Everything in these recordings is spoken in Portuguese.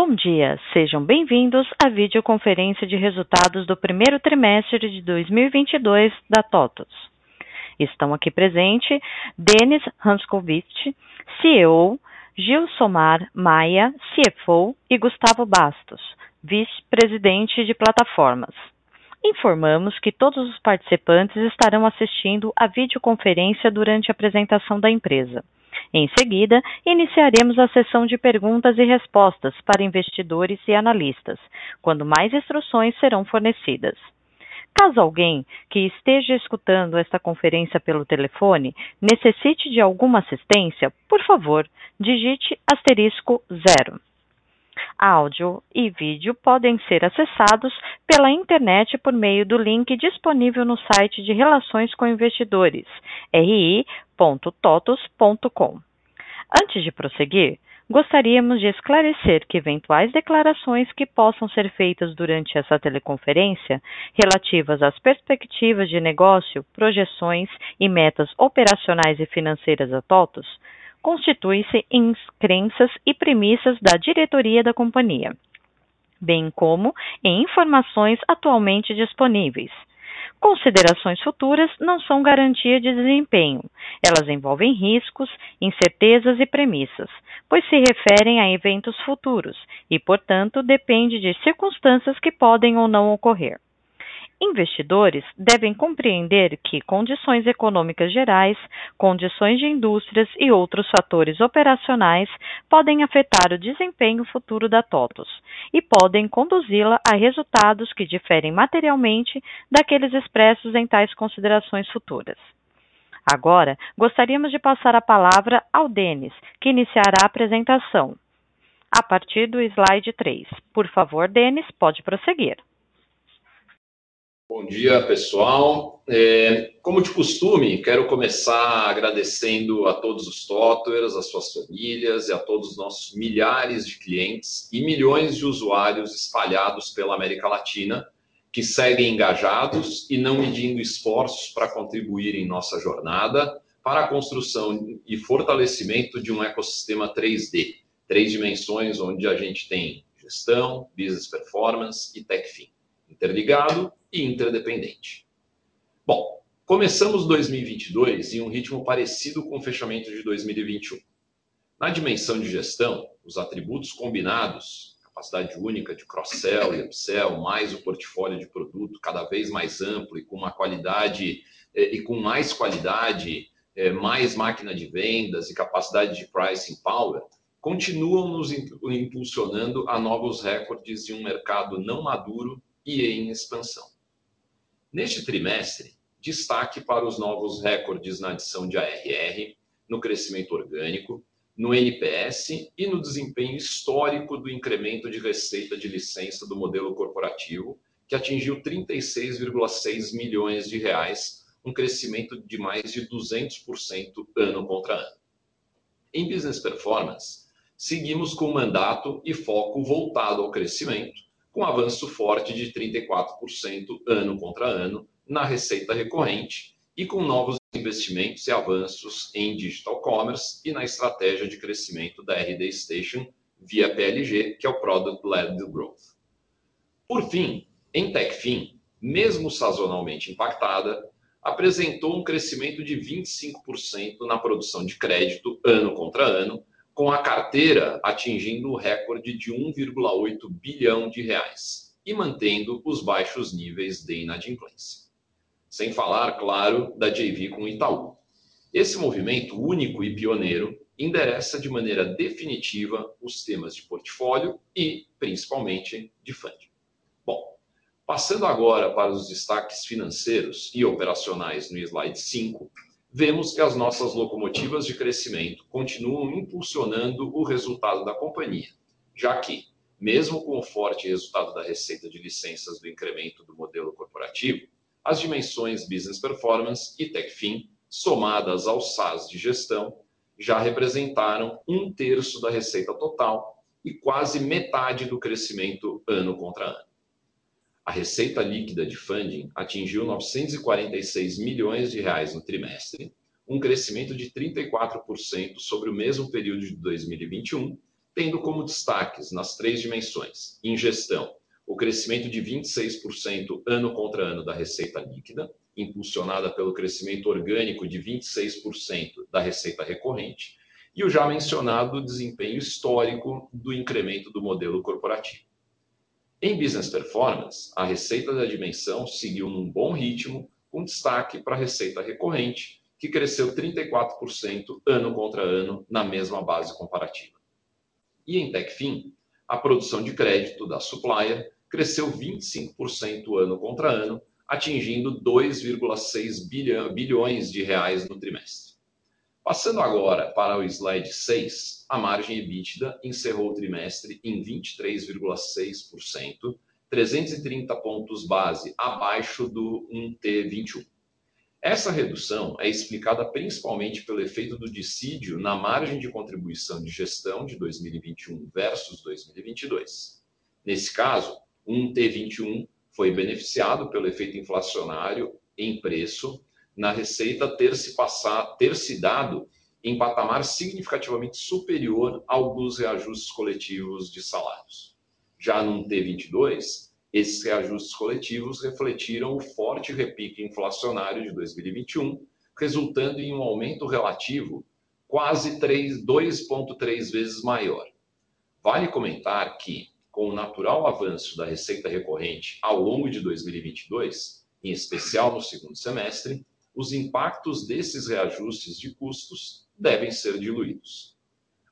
Bom dia, sejam bem-vindos à videoconferência de resultados do primeiro trimestre de 2022 da TOTVS. Estão aqui presentes Denis Hanskovitch, CEO, Gilsomar Maia, CFO, e Gustavo Bastos, vice-presidente de plataformas. Informamos que todos os participantes estarão assistindo à videoconferência durante a apresentação da empresa. Em seguida, iniciaremos a sessão de perguntas e respostas para investidores e analistas, quando mais instruções serão fornecidas. Caso alguém que esteja escutando esta conferência pelo telefone necessite de alguma assistência, por favor, digite asterisco zero. Áudio e vídeo podem ser acessados pela internet por meio do link disponível no site de Relações com Investidores, ri.totos.com. Antes de prosseguir, gostaríamos de esclarecer que eventuais declarações que possam ser feitas durante essa teleconferência, relativas às perspectivas de negócio, projeções e metas operacionais e financeiras da TOTVS, constituem-se em crenças e premissas da diretoria da companhia, bem como em informações atualmente disponíveis. Considerações futuras não são garantia de desempenho. Elas envolvem riscos, incertezas e premissas, pois se referem a eventos futuros e, portanto, depende de circunstâncias que podem ou não ocorrer. Investidores devem compreender que condições econômicas gerais, condições de indústrias e outros fatores operacionais podem afetar o desempenho futuro da TOTVS e podem conduzi-la a resultados que diferem materialmente daqueles expressos em tais considerações futuras. Agora, gostaríamos de passar a palavra ao Denis, que iniciará a apresentação. A partir do slide 3. Por favor, Denis, pode prosseguir. Bom dia, pessoal. Como de costume, quero começar agradecendo a todos os TOTVERS, às suas famílias e a todos os nossos milhares de clientes e milhões de usuários espalhados pela América Latina, que seguem engajados e não medindo esforços para contribuir em nossa jornada para a construção e fortalecimento de um ecossistema 3D, três dimensões, onde a gente tem gestão, business performance e Techfin, interligado e interdependente. Bom, começamos 2022 em um ritmo parecido com o fechamento de 2021. Na dimensão de gestão, os atributos combinados, capacidade única de cross-sell e upsell, mais o portfólio de produto cada vez mais amplo e com uma qualidade e com mais qualidade, mais máquina de vendas e capacidade de pricing power, continuam nos impulsionando a novos recordes em um mercado não maduro e em expansão. Neste trimestre, destaque para os novos recordes na adição de ARR, no crescimento orgânico, no NPS e no desempenho histórico do incremento de receita de licença do modelo corporativo, que atingiu R$ 36.6 milhões, um crescimento de mais de 200% ano-contra-ano. Em business performance, seguimos com mandato e foco voltado ao crescimento, com avanço forte de 34% ano-contra-ano na receita recorrente e com novos investimentos e avanços em digital commerce e na estratégia de crescimento da RD Station via PLG, que é o Product Led Growth. Por fim, em Techfin, mesmo sazonalmente impactada, apresentou um crescimento de 25% na produção de crédito ano-contra-ano, com a carteira atingindo o recorde de R$ 1.8 bilhão e mantendo os baixos níveis de inadimplência. Sem falar, claro, da JV com Itaú. Esse movimento único e pioneiro endereça de maneira definitiva os temas de portfólio e, principalmente, de funding. Bom, passando agora para os destaques financeiros e operacionais no slide 5, vemos que as nossas locomotivas de crescimento continuam impulsionando o resultado da companhia, já que, mesmo com o forte resultado da receita de licenças do incremento do modelo corporativo, as dimensões business performance e Techfin, somadas ao SaaS de gestão, já representaram um terço da receita total e quase metade do crescimento ano-contra-ano. A receita líquida de funding atingiu R$ 946 milhões no trimestre, um crescimento de 34% sobre o mesmo período de 2021, tendo como destaques nas três dimensões: em gestão, o crescimento de 26% ano contra ano da receita líquida, impulsionada pelo crescimento orgânico de 26% da receita recorrente, e o já mencionado desempenho histórico do incremento do modelo corporativo. Em Business Performance, a receita da dimensão seguiu num bom ritmo, com destaque para a receita recorrente, que cresceu 34% ano contra ano na mesma base comparativa. E em Techfin, a produção de crédito da Supplier cresceu 25% ano contra ano, atingindo 2,6 bilhões de reais no trimestre. Passando agora para o slide 6, a margem EBITDA encerrou o trimestre em 23,6%, 330 pontos base abaixo do 1T21. Essa redução é explicada principalmente pelo efeito do dissídio na margem de contribuição de gestão de 2021 versus 2022. Nesse caso, o 1T21 foi beneficiado pelo efeito inflacionário em preço, na receita ter se, passado, ter se dado em patamar significativamente superior ao dos reajustes coletivos de salários. Já no T22, esses reajustes coletivos refletiram o forte repique inflacionário de 2021, resultando em um aumento relativo quase 2,3 vezes maior. Vale comentar que, com o natural avanço da receita recorrente ao longo de 2022, em especial no segundo semestre, os impactos desses reajustes de custos devem ser diluídos.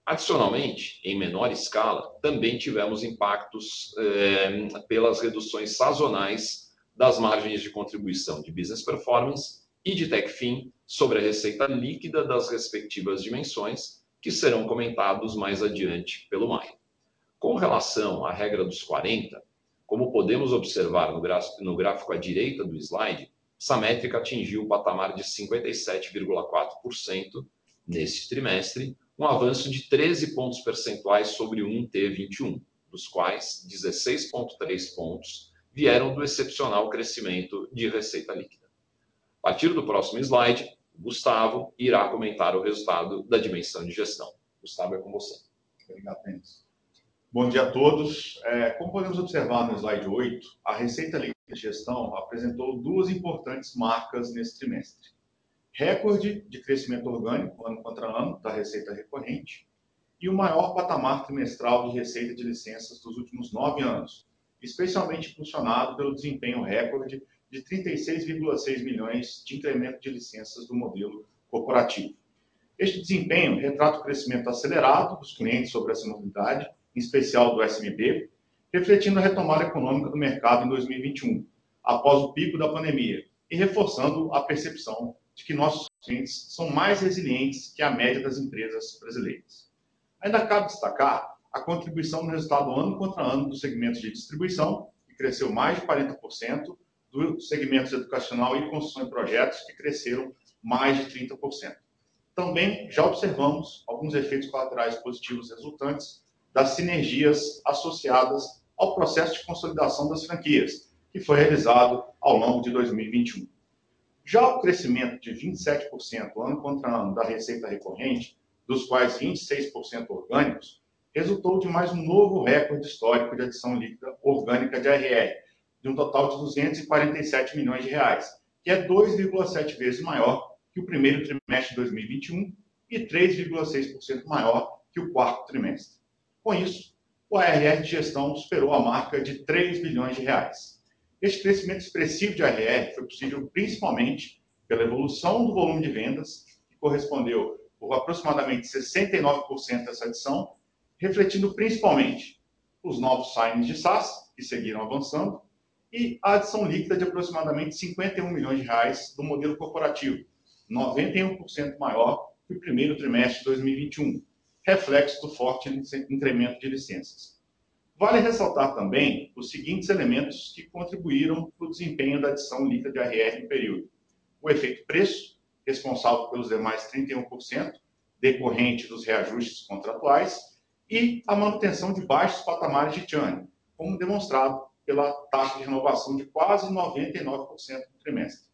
Adicionalmente, em menor escala, também tivemos impactos eh, pelas reduções sazonais das margens de contribuição de Business Performance e de Techfin sobre a receita líquida das respectivas dimensões, que serão comentados mais adiante pelo Maio. Com relação à regra dos 40, como podemos observar no gráfico, à direita do slide, essa métrica atingiu o patamar de 57,4% neste trimestre, um avanço de 13 pontos percentuais sobre o 1T21, dos quais 16,3 pontos vieram do excepcional crescimento de receita líquida. A partir do próximo slide, Gustavo irá comentar o resultado da dimensão de gestão. Gustavo, é com você. Obrigado, Denis. Bom dia a todos. É, como podemos observar no slide 8, a receita líquida de gestão apresentou duas importantes marcas nesse trimestre. Recorde de crescimento orgânico ano contra ano da receita recorrente e o maior patamar trimestral de receita de licenças dos últimos nove anos, especialmente impulsionado pelo desempenho recorde de 36,6 milhões de incremento de licenças do modelo corporativo. Este desempenho retrata o crescimento acelerado dos clientes sobre essa novidade em especial do SMB, refletindo a retomada econômica do mercado em 2021, após o pico da pandemia, e reforçando a percepção de que nossos clientes são mais resilientes que a média das empresas brasileiras. Ainda cabe destacar a contribuição no resultado ano contra ano do segmento de distribuição, que cresceu mais de 40%, dos segmentos educacional e construção de projetos, que cresceram mais de 30%. Também já observamos alguns efeitos colaterais positivos resultantes das sinergias associadas ao processo de consolidação das franquias, que foi realizado ao longo de 2021. Já o crescimento de 27% ano contra ano da receita recorrente, dos quais 26% orgânicos, resultou de mais um novo recorde histórico de adição líquida orgânica de ARR, de um total de 247 milhões de reais, que é 2,7 vezes maior que o primeiro trimestre de 2021 e 3,6% maior que o quarto trimestre. Com isso, o ARR de gestão superou a marca de 3 bilhões de reais. Este crescimento expressivo de ARR foi possível principalmente pela evolução do volume de vendas, que correspondeu por aproximadamente 69% dessa adição, refletindo principalmente os novos signings de SaaS, que seguiram avançando, e a adição líquida de aproximadamente 51 milhões de reais do modelo corporativo, 91% maior que o primeiro trimestre de 2021, reflexo do forte incremento de licenças. Vale ressaltar também os seguintes elementos que contribuíram para o desempenho da adição líquida de ARR no período. O efeito preço, responsável pelos demais 31%, decorrente dos reajustes contratuais, e a manutenção de baixos patamares de churn, como demonstrado pela taxa de renovação de quase 99% no trimestre.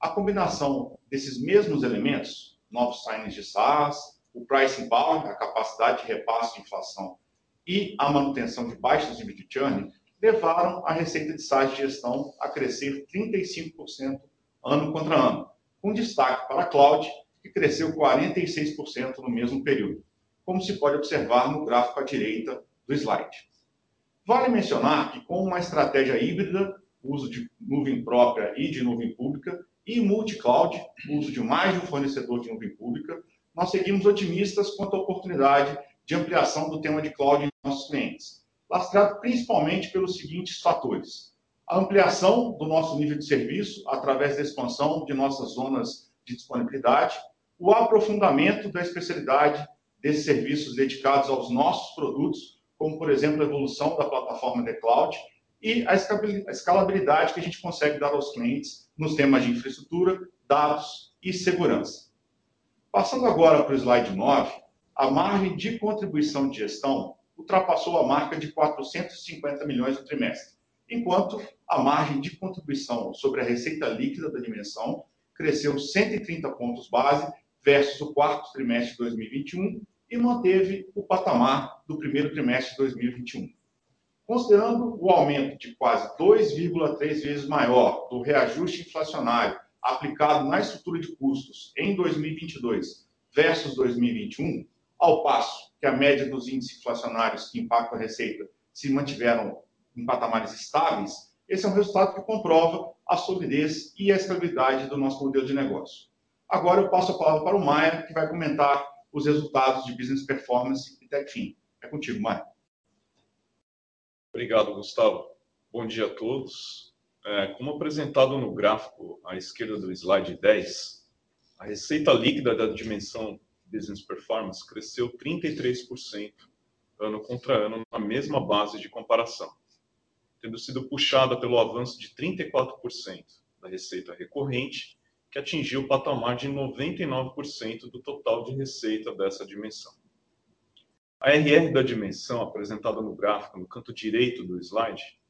A combinação desses mesmos elementos, novos signings de SaaS, o pricing power, a capacidade de repasse de inflação e a manutenção de baixos de churn levaram a receita de SaaS de gestão a crescer 35% ano contra ano, com destaque para a cloud, que cresceu 46% no mesmo período, como se pode observar no gráfico à direita do slide. Vale mencionar que com uma estratégia híbrida, uso de nuvem própria e de nuvem pública, e multi-cloud, uso de mais de um fornecedor de nuvem pública, nós seguimos otimistas quanto à oportunidade de ampliação do tema de cloud em nossos clientes, lastrado principalmente pelos seguintes fatores: a ampliação do nosso nível de serviço através da expansão de nossas zonas de disponibilidade, o aprofundamento da especialidade desses serviços dedicados aos nossos produtos, como, por exemplo, a evolução da plataforma The Cloud e a escalabilidade que a gente consegue dar aos clientes nos temas de infraestrutura, dados e segurança. Passando agora para o slide 9, a margem de contribuição de gestão ultrapassou a marca de 450 milhões no trimestre, enquanto a margem de contribuição sobre a receita líquida da dimensão cresceu 130 pontos base versus o quarto trimestre de 2021 e manteve o patamar do primeiro trimestre de 2021. Considerando o aumento de quase 2,3 vezes maior do reajuste inflacionário aplicado na estrutura de custos em 2022 versus 2021, ao passo que a média dos índices inflacionários que impactam a receita se mantiveram em patamares estáveis, esse é um resultado que comprova a solidez e a estabilidade do nosso modelo de negócio. Agora eu passo a palavra para o Maia, que vai comentar os resultados de business performance e TechFin. É contigo, Maia. Obrigado, Gustavo. Bom dia a todos. É, como apresentado no gráfico à esquerda do slide 10, a receita líquida da dimensão Business Performance cresceu 33% ano contra ano na mesma base de comparação, tendo sido puxada pelo avanço de 34% da receita recorrente, que atingiu o patamar de 99% do total de receita dessa dimensão. A RR da dimensão, apresentada no gráfico no canto direito do slide,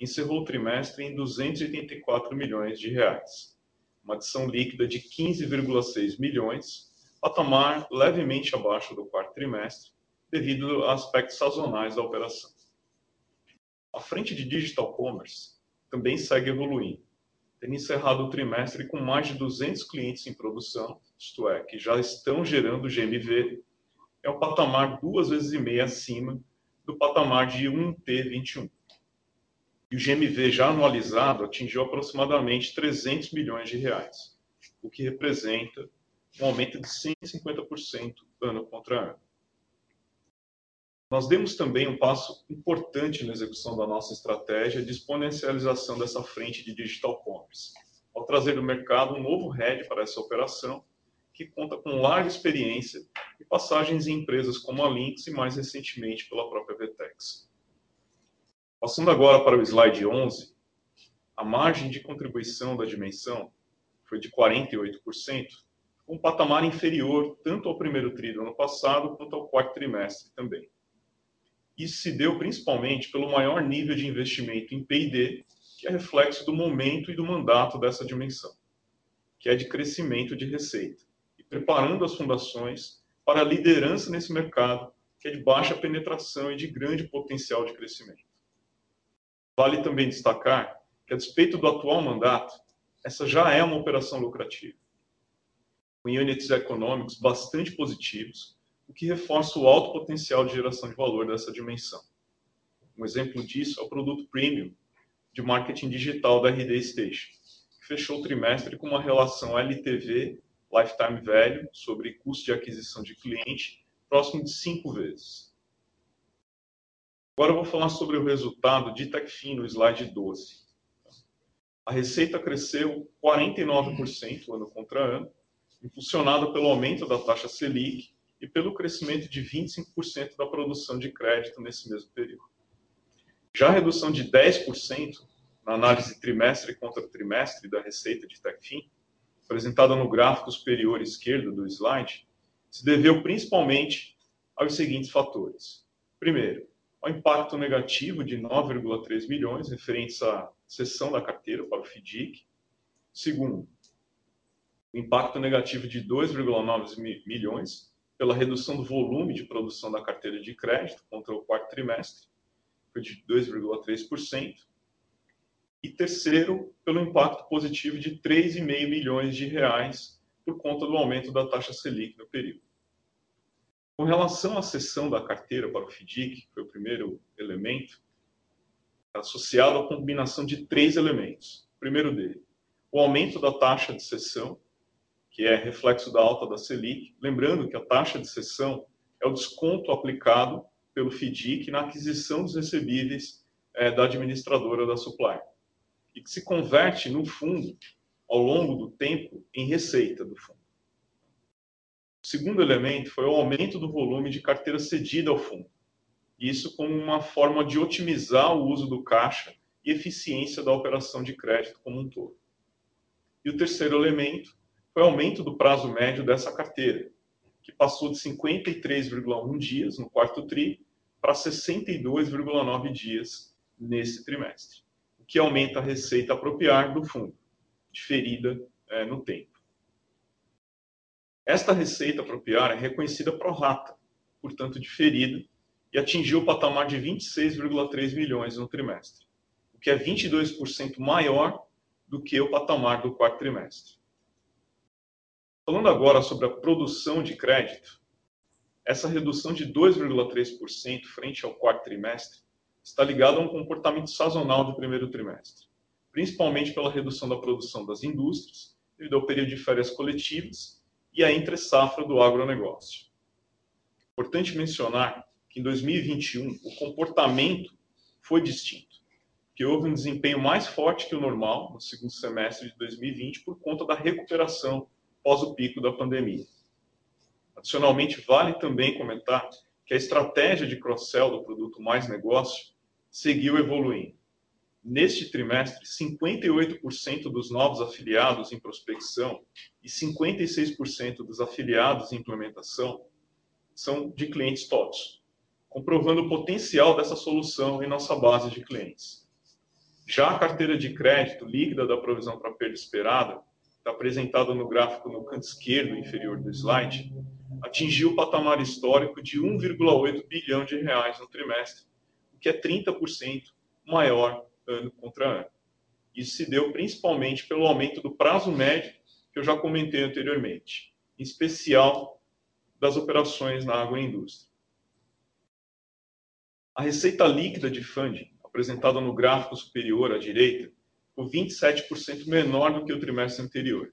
encerrou o trimestre em 284 milhões de reais, uma adição líquida de 15,6 milhões, patamar levemente abaixo do quarto trimestre, devido a aspectos sazonais da operação. A frente de Digital Commerce também segue evoluindo, tendo encerrado o trimestre com mais de 200 clientes em produção, isto é, que já estão gerando GMV é um patamar duas vezes e meia acima do patamar de 1T21. E o GMV já anualizado atingiu aproximadamente 300 milhões de reais, o que representa um aumento de 150% ano contra ano. Nós demos também um passo importante na execução da nossa estratégia de exponencialização dessa frente de digital commerce, ao trazer no mercado um novo head para essa operação, que conta com larga experiência e passagens em empresas como a Lynx e mais recentemente pela própria Vetex. Passando agora para o slide 11, a margem de contribuição da dimensão foi de 48%, um patamar inferior tanto ao primeiro tri do ano passado quanto ao quarto trimestre também. Isso se deu principalmente pelo maior nível de investimento em P&D, que é reflexo do momento e do mandato dessa dimensão, que é de crescimento de receita, e preparando as fundações para a liderança nesse mercado, que é de baixa penetração e de grande potencial de crescimento. Vale também destacar que, a despeito do atual mandato, essa já é uma operação lucrativa, com units econômicos bastante positivos, o que reforça o alto potencial de geração de valor dessa dimensão. Um exemplo disso é o produto premium de marketing digital da RD Station, que fechou o trimestre com uma relação LTV lifetime value sobre custo de aquisição de cliente próximo de cinco vezes. Agora eu vou falar sobre o resultado de Techfin no slide 12. A receita cresceu 49% ano contra ano, impulsionada pelo aumento da taxa Selic e pelo crescimento de 25% da produção de crédito nesse mesmo período. Já a redução de 10% na análise trimestre contra trimestre da receita de Techfin apresentada no gráfico superior esquerdo do slide, se deveu principalmente aos seguintes fatores. Primeiro, ao impacto negativo de 9,3 milhões referentes à cessão da carteira para o FDIC. Segundo, o impacto negativo de 2,9 milhões pela redução do volume de produção da carteira de crédito contra o quarto trimestre, foi de 2,3%. E terceiro, pelo impacto positivo de 3,5 milhões de reais por conta do aumento da taxa Selic no período. Com relação à cessão da carteira para o FIDC, que foi o primeiro elemento, associado à combinação de três elementos. O primeiro dele, o aumento da taxa de cessão, que é reflexo da alta da Selic. Lembrando que a taxa de cessão é o desconto aplicado pelo FIDIC na aquisição dos recebíveis é, da administradora da supply e que se converte no fundo ao longo do tempo em receita do fundo. Segundo elemento foi o aumento do volume de carteira cedida ao fundo. Isso como uma forma de otimizar o uso do caixa e eficiência da operação de crédito como um todo. E o terceiro elemento foi o aumento do prazo médio dessa carteira, que passou de 53,1 dias no quarto TRI para 62,9 dias nesse trimestre, o que aumenta a receita apropriar do fundo, diferida é, no tempo. Esta receita apropriar é reconhecida pro rata, portanto diferida, e atingiu o patamar de 26,3 milhões no trimestre, o que é 22% maior do que o patamar do quarto trimestre. Falando agora sobre a produção de crédito, essa redução de 2,3% frente ao quarto trimestre está ligada a um comportamento sazonal do primeiro trimestre, principalmente pela redução da produção das indústrias, devido ao período de férias coletivas e a entre-safra do agronegócio. Importante mencionar que em 2021 o comportamento foi distinto, que houve um desempenho mais forte que o normal no segundo semestre de 2020 por conta da recuperação após o pico da pandemia. Adicionalmente, vale também comentar que a estratégia de cross-sell do produto Mais Negócio seguiu evoluindo. Neste trimestre, 58% dos novos afiliados em prospecção e 56% dos afiliados em implementação são de clientes TOTS, comprovando o potencial dessa solução em nossa base de clientes. Já a carteira de crédito líquida da provisão para perda esperada está apresentado no gráfico no canto esquerdo inferior do slide, atingiu o patamar histórico de 1,8 bilhão de reais no trimestre, o que é 30% maior ano contra ano. Isso se deu principalmente pelo aumento do prazo médio, que eu já comentei anteriormente, em especial das operações na agroindústria. A receita líquida de funding, apresentada no gráfico superior à direita, por 27% menor do que o trimestre anterior.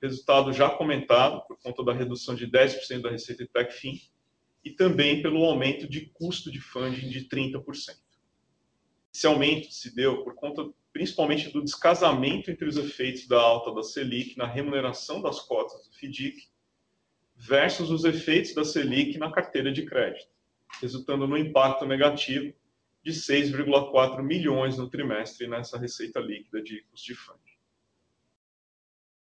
Resultado já comentado por conta da redução de 10% da receita de TechFin e também pelo aumento de custo de funding de 30%. Esse aumento se deu por conta principalmente do descasamento entre os efeitos da alta da Selic na remuneração das cotas do FDIC versus os efeitos da Selic na carteira de crédito, resultando no impacto negativo de 6,4 milhões no trimestre nessa receita líquida de custo de funding.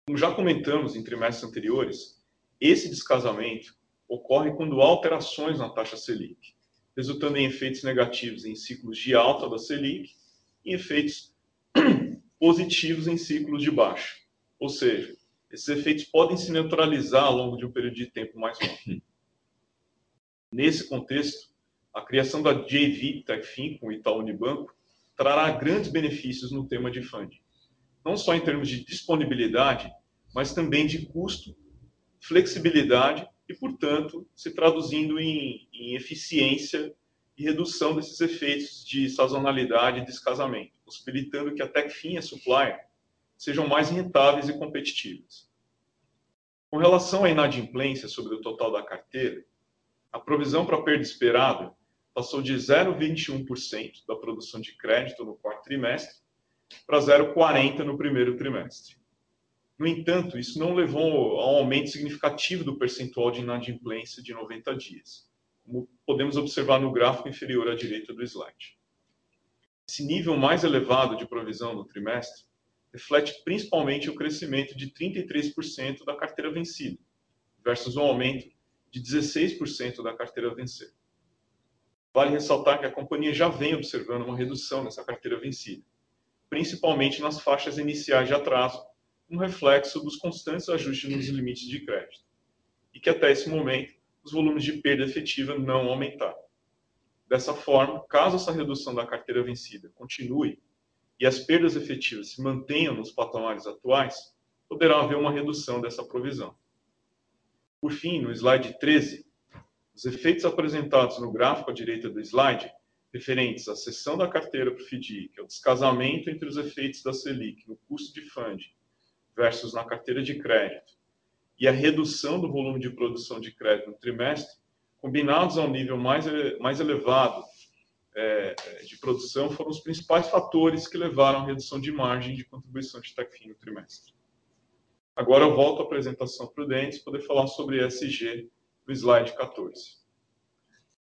Como já comentamos em trimestres anteriores, esse descasamento ocorre quando há alterações na taxa Selic, resultando em efeitos negativos em ciclos de alta da Selic e efeitos positivos em ciclos de baixa. Ou seja, esses efeitos podem se neutralizar ao longo de um período de tempo mais longo. Nesse contexto, a criação da JV TechFin com o Itaú Unibanco trará grandes benefícios no tema de funding, não só em termos de disponibilidade, mas também de custo, flexibilidade e, portanto, se traduzindo em, em eficiência e redução desses efeitos de sazonalidade e descasamento, possibilitando que a TechFin e a Supplier sejam mais rentáveis e competitivas. Com relação à inadimplência sobre o total da carteira, a provisão para perda esperada passou de 0,21% da produção de crédito no quarto trimestre para 0,40% no primeiro trimestre. No entanto, isso não levou a um aumento significativo do percentual de inadimplência de 90 dias, como podemos observar no gráfico inferior à direita do slide. Esse nível mais elevado de provisão no trimestre reflete principalmente o crescimento de 33% da carteira vencida, versus um aumento de 16% da carteira vencida. Vale ressaltar que a companhia já vem observando uma redução nessa carteira vencida, principalmente nas faixas iniciais de atraso, um reflexo dos constantes ajustes nos limites de crédito, e que até esse momento os volumes de perda efetiva não aumentar. Dessa forma, caso essa redução da carteira vencida continue e as perdas efetivas se mantenham nos patamares atuais, poderá haver uma redução dessa provisão. Por fim, no slide 13, os efeitos apresentados no gráfico à direita do slide, referentes à cessão da carteira para o FDIC, que é o descasamento entre os efeitos da Selic no custo de funding versus na carteira de crédito, e a redução do volume de produção de crédito no trimestre, combinados a um nível mais, mais elevado é, de produção, foram os principais fatores que levaram à redução de margem de contribuição de TechFin no trimestre. Agora eu volto à apresentação para poder falar sobre ESG no slide 14.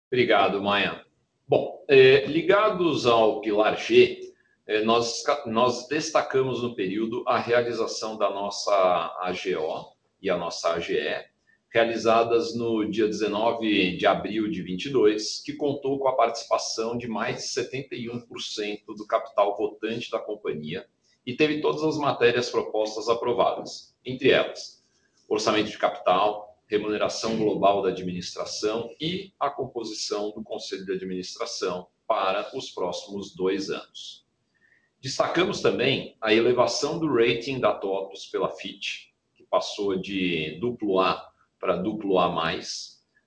Obrigado, Maia. Bom, é, ligados ao pilar G, nós, nós destacamos no período a realização da nossa AGO e a nossa AGE, realizadas no dia 19 de abril de 22, que contou com a participação de mais de 71% do capital votante da companhia e teve todas as matérias propostas aprovadas, entre elas orçamento de capital, remuneração global da administração e a composição do conselho de administração para os próximos dois anos. Destacamos também a elevação do rating da TOTUS pela FIT, que passou de duplo A para duplo A+,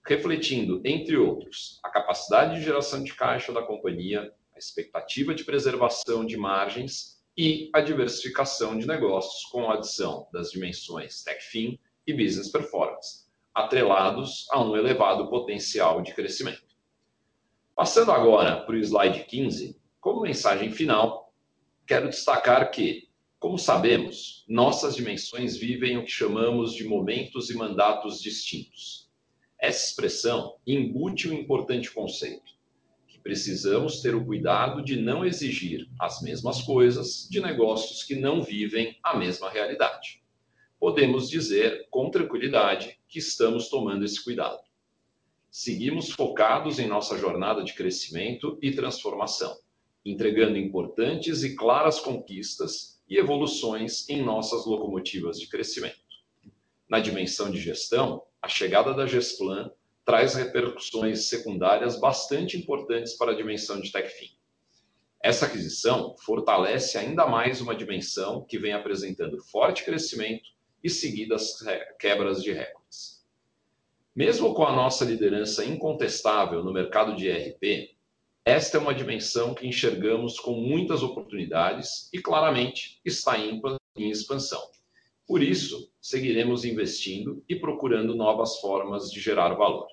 refletindo, entre outros, a capacidade de geração de caixa da companhia, a expectativa de preservação de margens e a diversificação de negócios com a adição das dimensões TechFin e Business Performance, atrelados a um elevado potencial de crescimento. Passando agora para o slide 15, como mensagem final, quero destacar que como sabemos, nossas dimensões vivem o que chamamos de momentos e mandatos distintos. Essa expressão embute um importante conceito, que precisamos ter o cuidado de não exigir as mesmas coisas de negócios que não vivem a mesma realidade. Podemos dizer com tranquilidade que estamos tomando esse cuidado. Seguimos focados em nossa jornada de crescimento e transformação, entregando importantes e claras conquistas e evoluções em nossas locomotivas de crescimento. Na dimensão de gestão, a chegada da Gesplan traz repercussões secundárias bastante importantes para a dimensão de TechFin. Essa aquisição fortalece ainda mais uma dimensão que vem apresentando forte crescimento e seguidas quebras de recordes. Mesmo com a nossa liderança incontestável no mercado de ERP, esta é uma dimensão que enxergamos com muitas oportunidades e claramente está em expansão. Por isso, seguiremos investindo e procurando novas formas de gerar valor.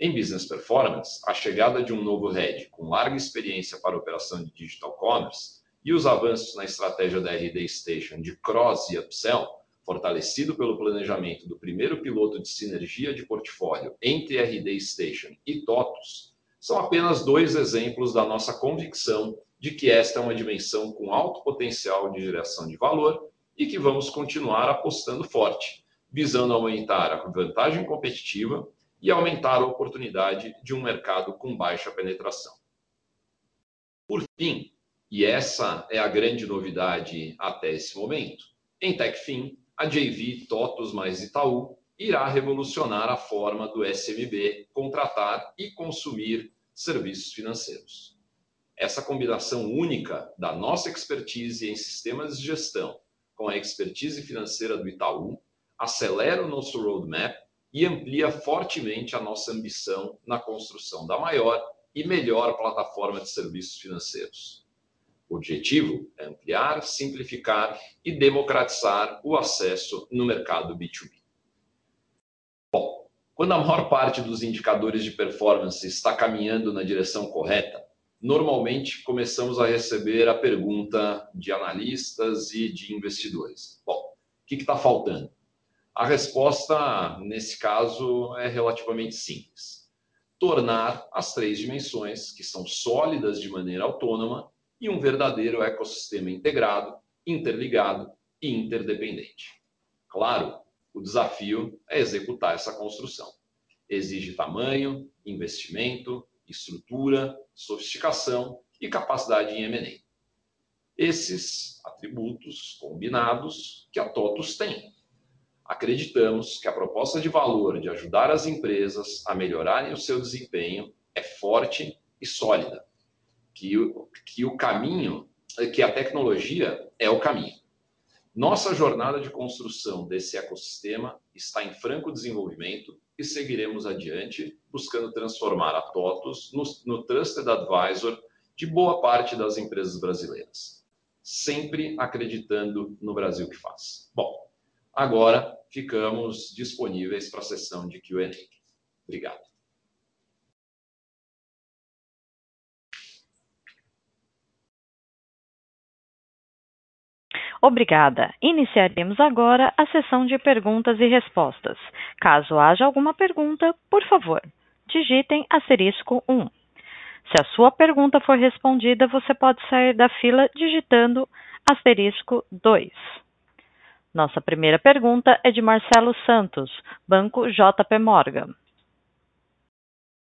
Em Business Performance, a chegada de um novo head com larga experiência para operação de digital commerce e os avanços na estratégia da RD Station de cross e upsell, fortalecido pelo planejamento do primeiro piloto de sinergia de portfólio entre RD Station e TOTUS, são apenas dois exemplos da nossa convicção de que esta é uma dimensão com alto potencial de geração de valor e que vamos continuar apostando forte, visando aumentar a vantagem competitiva e aumentar a oportunidade de um mercado com baixa penetração. Por fim, e essa é a grande novidade até esse momento, em TechFin, a JV TOTUS mais Itaú irá revolucionar a forma do SMB contratar e consumir serviços financeiros. Essa combinação única da nossa expertise em sistemas de gestão com a expertise financeira do Itaú acelera o nosso roadmap e amplia fortemente a nossa ambição na construção da maior e melhor plataforma de serviços financeiros. O objetivo é ampliar, simplificar e democratizar o acesso no mercado B2B. Quando a maior parte dos indicadores de performance está caminhando na direção correta, normalmente começamos a receber a pergunta de analistas e de investidores: bom, o que está faltando? A resposta, nesse caso, é relativamente simples: tornar as três dimensões, que são sólidas de maneira autônoma, e um verdadeiro ecossistema integrado, interligado e interdependente. Claro, o desafio é executar essa construção. Exige tamanho, investimento, estrutura, sofisticação e capacidade em M&A. Esses atributos combinados que a TOTUS tem. acreditamos que a proposta de valor de ajudar as empresas a melhorarem o seu desempenho é forte e sólida, que o caminho, que a tecnologia é o caminho. Nossa jornada de construção desse ecossistema está em franco desenvolvimento e seguiremos adiante, buscando transformar a TOTVS no trusted advisor de boa parte das empresas brasileiras, sempre acreditando no Brasil que faz. Bom, agora ficamos disponíveis pra sessão de Q&A. Obrigado. Obrigada. Iniciaremos agora a sessão de perguntas e respostas. Caso haja alguma pergunta, por favor, digitem asterisco um. Se a sua pergunta for respondida, você pode sair da fila digitando asterisco dois. Nossa primeira pergunta é de Marcelo Santos, Banco JP Morgan.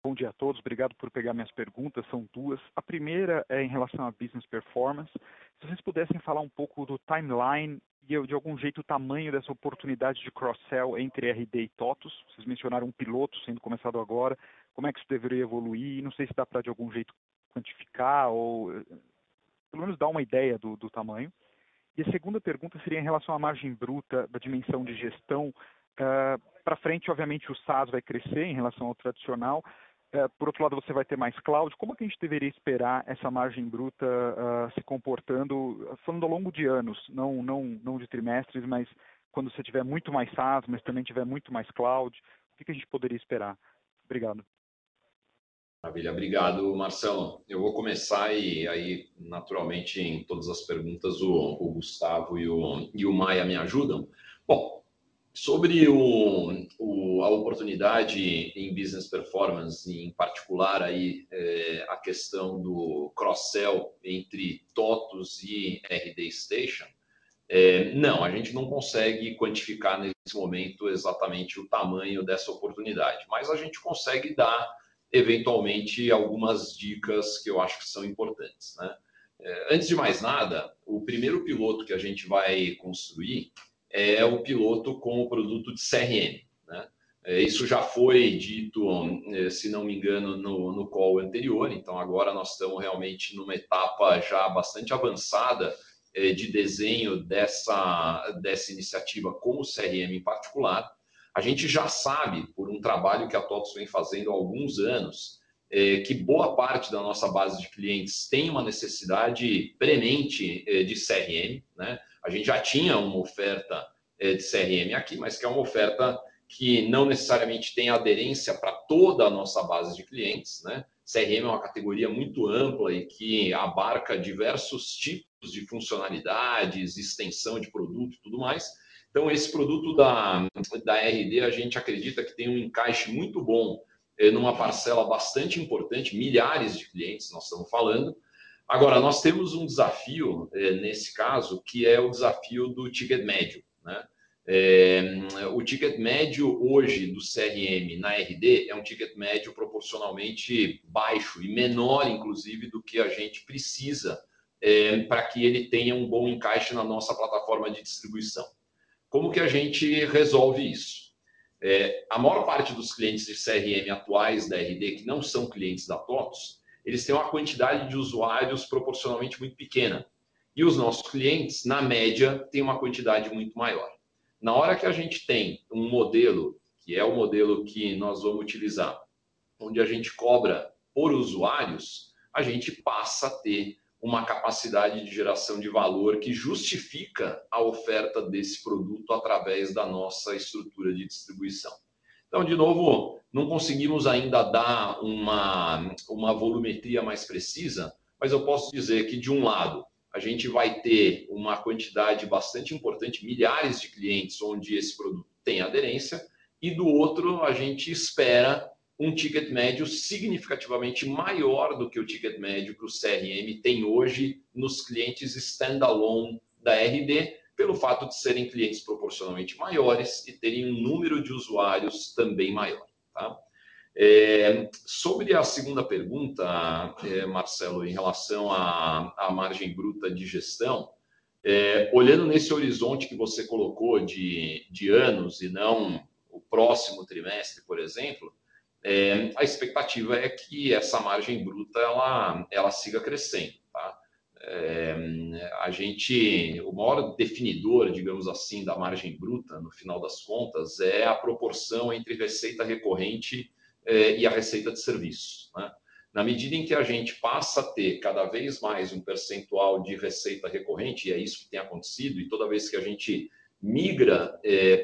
Bom dia a todos, obrigado por pegar minhas perguntas, são duas. A primeira é em relação à business performance. Se vocês pudessem falar um pouco do timeline e, de algum jeito, o tamanho dessa oportunidade de cross-sell entre RD e TOTVS. Vocês mencionaram um piloto sendo começado agora, como é que isso deveria evoluir? Não sei se dá pra, de algum jeito, quantificar ou pelo menos dar uma ideia do tamanho. A segunda pergunta seria em relação à margem bruta da dimensão de gestão. Pra frente, obviamente, o SaaS vai crescer em relação ao tradicional. Por outro lado, você vai ter mais cloud. Como que a gente deveria esperar essa margem bruta se comportando, falando ao longo de anos, não de trimestres, mas quando você tiver muito mais SaaS, mas também tiver muito mais cloud, o que a gente poderia esperar? Obrigado. Maravilha. Obrigado, Marcelo. Eu vou começar e aí, naturalmente, em todas as perguntas, o Gustavo e o Maia me ajudam. Bom, sobre a oportunidade em business performance, em particular aí, a questão do cross-sell entre TOTVS e RD Station, não, a gente não consegue quantificar nesse momento exatamente o tamanho dessa oportunidade, mas a gente consegue dar, eventualmente, algumas dicas que eu acho que são importantes, né? Antes de mais nada, o primeiro piloto que a gente vai construir é o piloto com o produto de CRM, né? Isso já foi dito, se não me engano, no call anterior, então agora nós tamo realmente numa etapa já bastante avançada de desenho dessa iniciativa com o CRM em particular. A gente já sabe, por um trabalho que a TOTVS vem fazendo há alguns anos, que boa parte da nossa base de clientes tem uma necessidade premente de CRM, né? A gente já tinha uma oferta de CRM aqui, mas que é uma oferta que não necessariamente tem aderência pra toda a nossa base de clientes, né? CRM é uma categoria muito ampla e que abarca diversos tipos de funcionalidades, extensão de produto e tudo mais. Esse produto da RD, a gente acredita que tem um encaixe muito bom numa parcela bastante importante, milhares de clientes nós tamo falando. Agora, nós temos um desafio nesse caso, que é o desafio do ticket médio, né? O ticket médio hoje do CRM na RD é um ticket médio proporcionalmente baixo e menor, inclusive, do que a gente precisa pra que ele tenha um bom encaixe na nossa plataforma de distribuição. Como que a gente resolve isso? A maior parte dos clientes de CRM atuais da RD, que não são clientes da TOTVS, eles têm uma quantidade de usuários proporcionalmente muito pequena, e os nossos clientes, na média, têm uma quantidade muito maior. Na hora que a gente tem um modelo, que é o modelo que nós vamos utilizar, onde a gente cobra por usuários, a gente passa a ter uma capacidade de geração de valor que justifica a oferta desse produto através da nossa estrutura de distribuição. De novo, não conseguimos ainda dar uma volumetria mais precisa, mas eu posso dizer que, de um lado, a gente vai ter uma quantidade bastante importante, milhares de clientes, onde esse produto tem aderência, e do outro, a gente espera um ticket médio significativamente maior do que o ticket médio que o CRM tem hoje nos clientes standalone da RD, pelo fato de serem clientes proporcionalmente maiores e terem um número de usuários também maior, tá? Sobre a segunda pergunta, Marcelo, em relação à margem bruta de gestão, Olhando nesse horizonte que você colocou de anos e não o próximo trimestre, por exemplo, a expectativa é que essa margem bruta ela siga crescendo, tá? O maior definidor, digamos assim, da margem bruta, no final das contas, é a proporção entre receita recorrente e a receita de serviços, né? Na medida em que a gente passa a ter cada vez mais um percentual de receita recorrente, e é isso que tem acontecido, e toda vez que a gente migra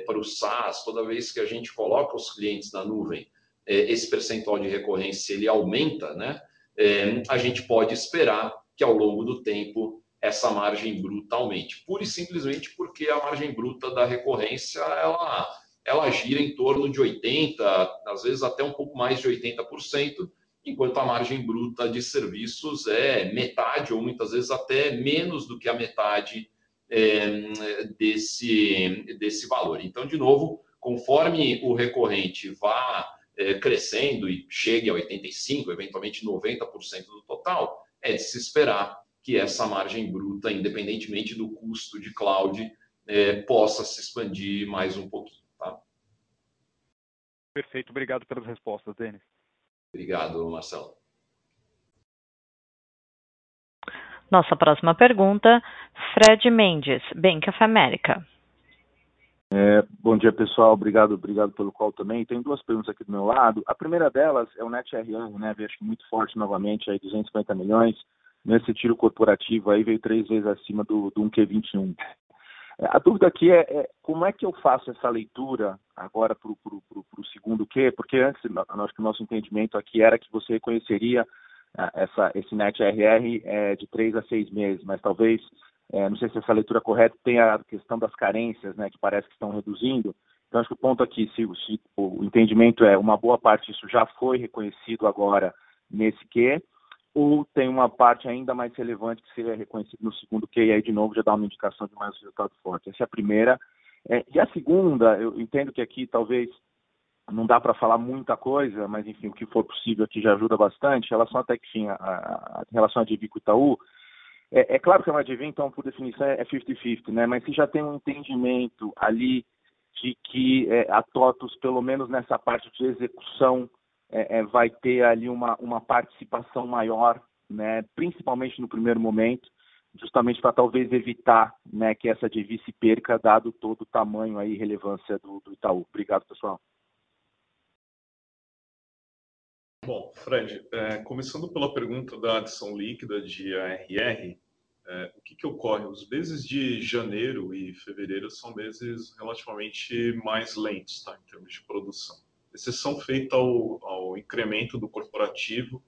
para o SaaS, toda vez que a gente coloca os clientes na nuvem, esse percentual de recorrência ele aumenta, né? A gente pode esperar que, ao longo do tempo, essa margem bruta aumente, pura e simplesmente porque a margem bruta da recorrência, ela gira em torno de 80%, às vezes até um pouco mais de 80%, enquanto a margem bruta de serviços é metade ou muitas vezes até menos do que a metade desse valor. Então, de novo, conforme o recorrente vá crescendo e chegue a 85%, eventualmente 90% do total, é de se esperar que essa margem bruta, independentemente do custo de cloud, possa se expandir mais um pouquinho, tá? Perfeito, obrigado pelas respostas, Dennis. Obrigado, Marcelo. Nossa próxima pergunta, Fred Mendes, Bank of America. Bom dia, pessoal, obrigado pelo call também. Tenho duas perguntas aqui do meu lado. A primeira delas é o Net ARR, né? Vejo que muito forte novamente, aí R$250 milhões. Nesse tiro corporativo aí, veio três vezes acima do Q21. A dúvida aqui é como é que eu faço essa leitura agora pro segundo Q? Porque antes, acho que o nosso entendimento aqui era que você reconheceria esse Net ARR de três a seis meses, mas talvez, não sei se essa leitura correta, tem a questão das carências, né, que parece que estão reduzindo. Então acho que o ponto aqui, se o entendimento é uma boa parte disso já foi reconhecido agora nesse Q, ou tem uma parte ainda mais relevante que seria reconhecido no segundo Q, e aí, de novo, já dá uma indicação de mais resultado forte. Essa é a primeira. E a segunda, eu entendo que aqui talvez não dá pra falar muita coisa, mas enfim, o que for possível aqui já ajuda bastante. Em relação à Techfin, em relação à JV com o Itaú, é claro que é uma JV, então, por definição, é 50/50, né? Mas se já tem um entendimento ali de que a TOTVS, pelo menos nessa parte de execução, vai ter ali uma participação maior, né, principalmente no primeiro momento, justamente pra talvez evitar, né, que essa JV se perca, dado todo o tamanho e relevância do Itaú. Obrigado, pessoal. Bom, Fred, começando pela pergunta da adição líquida de ARR, o que ocorre? Os meses de janeiro e fevereiro são meses relativamente mais lentos, tá? Em termos de produção. Exceção feita ao incremento do corporativo,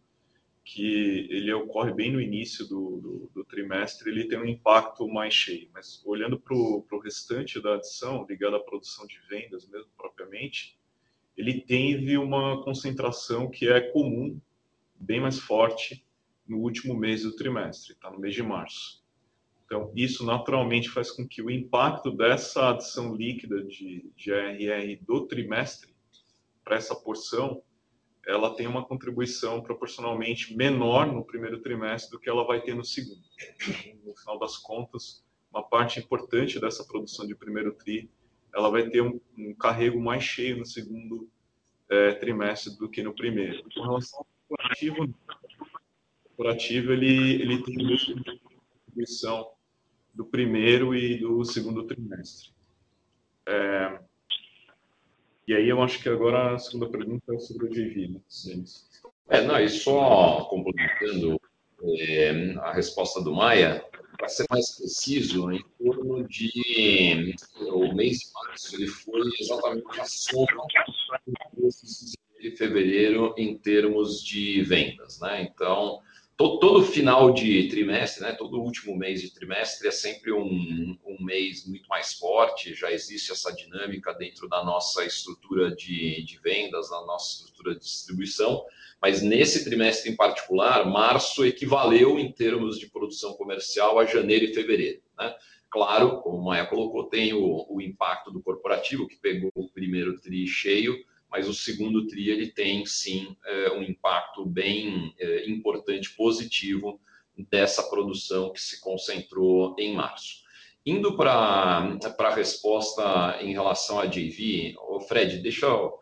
que ele ocorre bem no início do trimestre, ele tem um impacto mais cheio. Mas olhando pro restante da adição, ligado à produção de vendas mesmo, propriamente, ele teve uma concentração que é comum, bem mais forte, no último mês do trimestre, tá? No mês de março. Então, isso naturalmente faz com que o impacto dessa adição líquida de ARR do trimestre, pra essa porção, ela tenha uma contribuição proporcionalmente menor no primeiro trimestre do que ela vai ter no segundo. No final das contas, uma parte importante dessa produção de primeiro tri, ela vai ter um carrego mais cheio no segundo trimestre do que no primeiro. Com relação ao corporativo, o corporativo ele tem contribuição do primeiro e do segundo trimestre. E aí eu acho que agora a segunda pergunta é sobre o JV, né, Dennis? Não, e só complementando a resposta do Maia, pra ser mais preciso, em torno de o mês de março, ele foi exatamente a soma de fevereiro em termos de vendas, né? Então, todo final de trimestre, né, todo último mês de trimestre é sempre um mês muito mais forte. Já existe essa dinâmica dentro da nossa estrutura de vendas, da nossa estrutura de distribuição, mas nesse trimestre, em particular, março equivaleu, em termos de produção comercial, a janeiro e fevereiro, né? Claro, como o Maia colocou, tem o impacto do corporativo, que pegou o primeiro tri cheio, mas o segundo tri ele tem, sim, um impacto bem importante, positivo, dessa produção que se concentrou em março. Indo para a resposta em relação à JV, Fred, deixa eu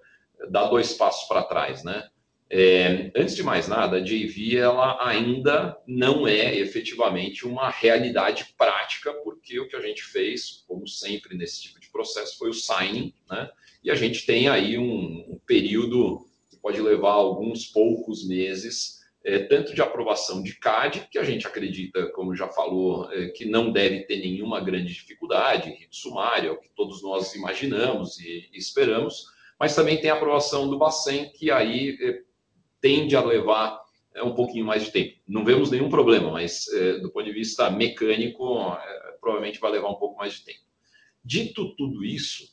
dar dois passos para trás, né? É, antes de mais nada, a JV ela ainda não é efetivamente uma realidade prática, porque o que a gente fez, como sempre nesse tipo de processo, foi o signing, né? E a gente tem aí um, um período que pode levar alguns poucos meses, é, tanto de aprovação de CAD, que a gente acredita, como já falou, é, que não deve ter nenhuma grande dificuldade, rito sumário, é o que todos nós imaginamos e, e esperamos, mas também tem a aprovação do Bacen, que aí é, tende a levar é, um pouquinho mais de tempo. Não vemos nenhum problema, mas é, do ponto de vista mecânico, é, provavelmente vai levar um pouco mais de tempo. Dito tudo isso,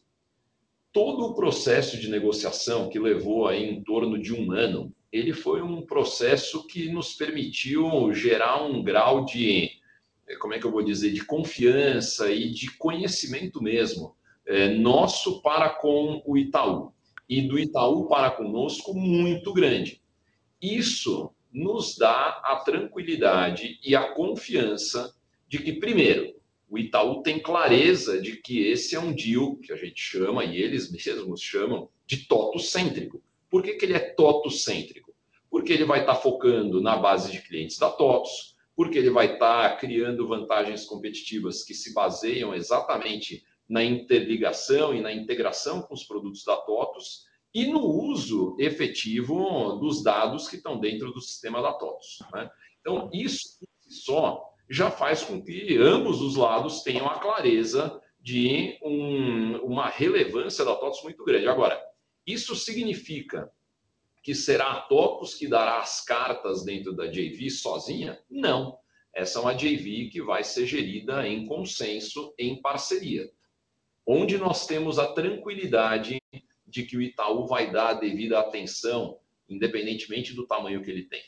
todo o processo de negociação que levou aí em torno de um ano, ele foi um processo que nos permitiu gerar um grau de, como é que eu vou dizer, de confiança e de conhecimento mesmo é, nosso para com o Itaú e do Itaú para conosco muito grande. Isso nos dá a tranquilidade e a confiança de que, primeiro, o Itaú tem clareza de que esse é um deal que a gente chama, e eles mesmos chamam, de totocêntrico. Por que, que ele é totocêntrico? Porque ele vai estar focando na base de clientes da TOTOS, porque ele vai estar criando vantagens competitivas que se baseiam exatamente na interligação e na integração com os produtos da TOTOS, e no uso efetivo dos dados que estão dentro do sistema da TOTOS. Né? Então, isso só já faz com que ambos os lados tenham a clareza de um, uma relevância da TOTOS muito grande. Agora, isso significa que será a TOTOS que dará as cartas dentro da JV sozinha? Não. Essa é uma JV que vai ser gerida em consenso, em parceria. Onde nós temos a tranquilidade de que o Itaú vai dar a devida atenção, independentemente do tamanho que ele tem.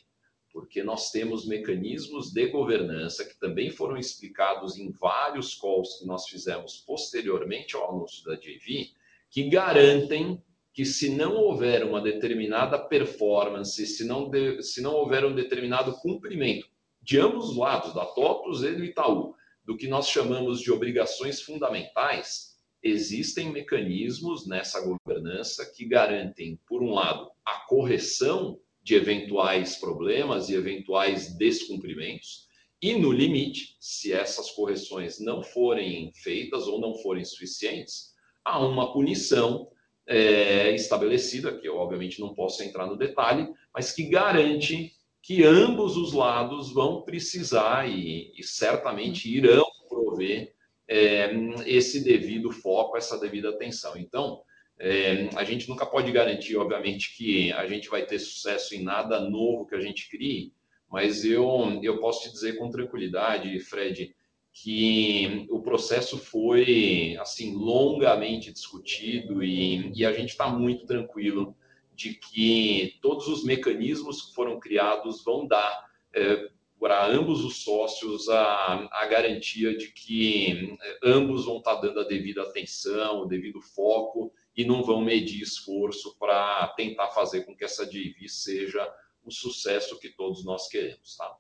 Porque nós temos mecanismos de governança que também foram explicados em vários calls que nós fizemos posteriormente ao anúncio da JV, que garantem que se não houver uma determinada performance, se não, de, se não houver um determinado cumprimento de ambos os lados, da TOTUS e do Itaú, do que nós chamamos de obrigações fundamentais, existem mecanismos nessa governança que garantem, por um lado, a correção de eventuais problemas e eventuais descumprimentos, e no limite, se essas correções não forem feitas ou não forem suficientes, há uma punição é, estabelecida, que eu obviamente não posso entrar no detalhe, mas que garante que ambos os lados vão precisar e, e certamente irão prover é, esse devido foco, essa devida atenção. Então, é, a gente nunca pode garantir, obviamente, que a gente vai ter sucesso em nada novo que a gente crie, mas eu, eu posso te dizer com tranquilidade, Fred, que o processo foi assim longamente discutido e, e a gente está muito tranquilo de que todos os mecanismos que foram criados vão dar é, para ambos os sócios a, a garantia de que eh, ambos vão estar dando a devida atenção, o devido foco e não vão medir esforço para tentar fazer com que essa JV seja o sucesso que todos nós queremos, tá?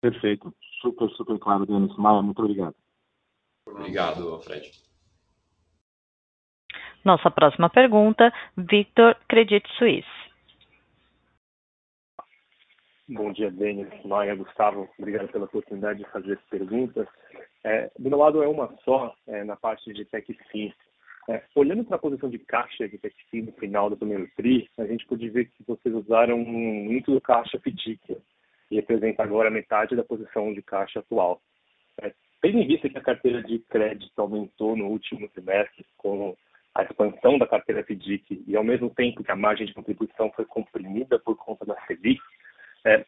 Perfeito. Super, super claro, Denis Maia. Muito obrigado. Obrigado, Fred. Nossa próxima pergunta, Victor Credit Suisse. Bom dia, Denis, Maia, Gustavo. Obrigado pela oportunidade de fazer as perguntas. É, do meu lado é uma só, é, na parte de TechFi. É, olhando para a posição de caixa de TechFi no final do primeiro TRI, a gente pode ver que vocês usaram muito do caixa FDIC e representa agora metade da posição de caixa atual. É, tendo em vista que a carteira de crédito aumentou no último trimestre com a expansão da carteira FDIC e ao mesmo tempo que a margem de contribuição foi comprimida por conta da Selic, é,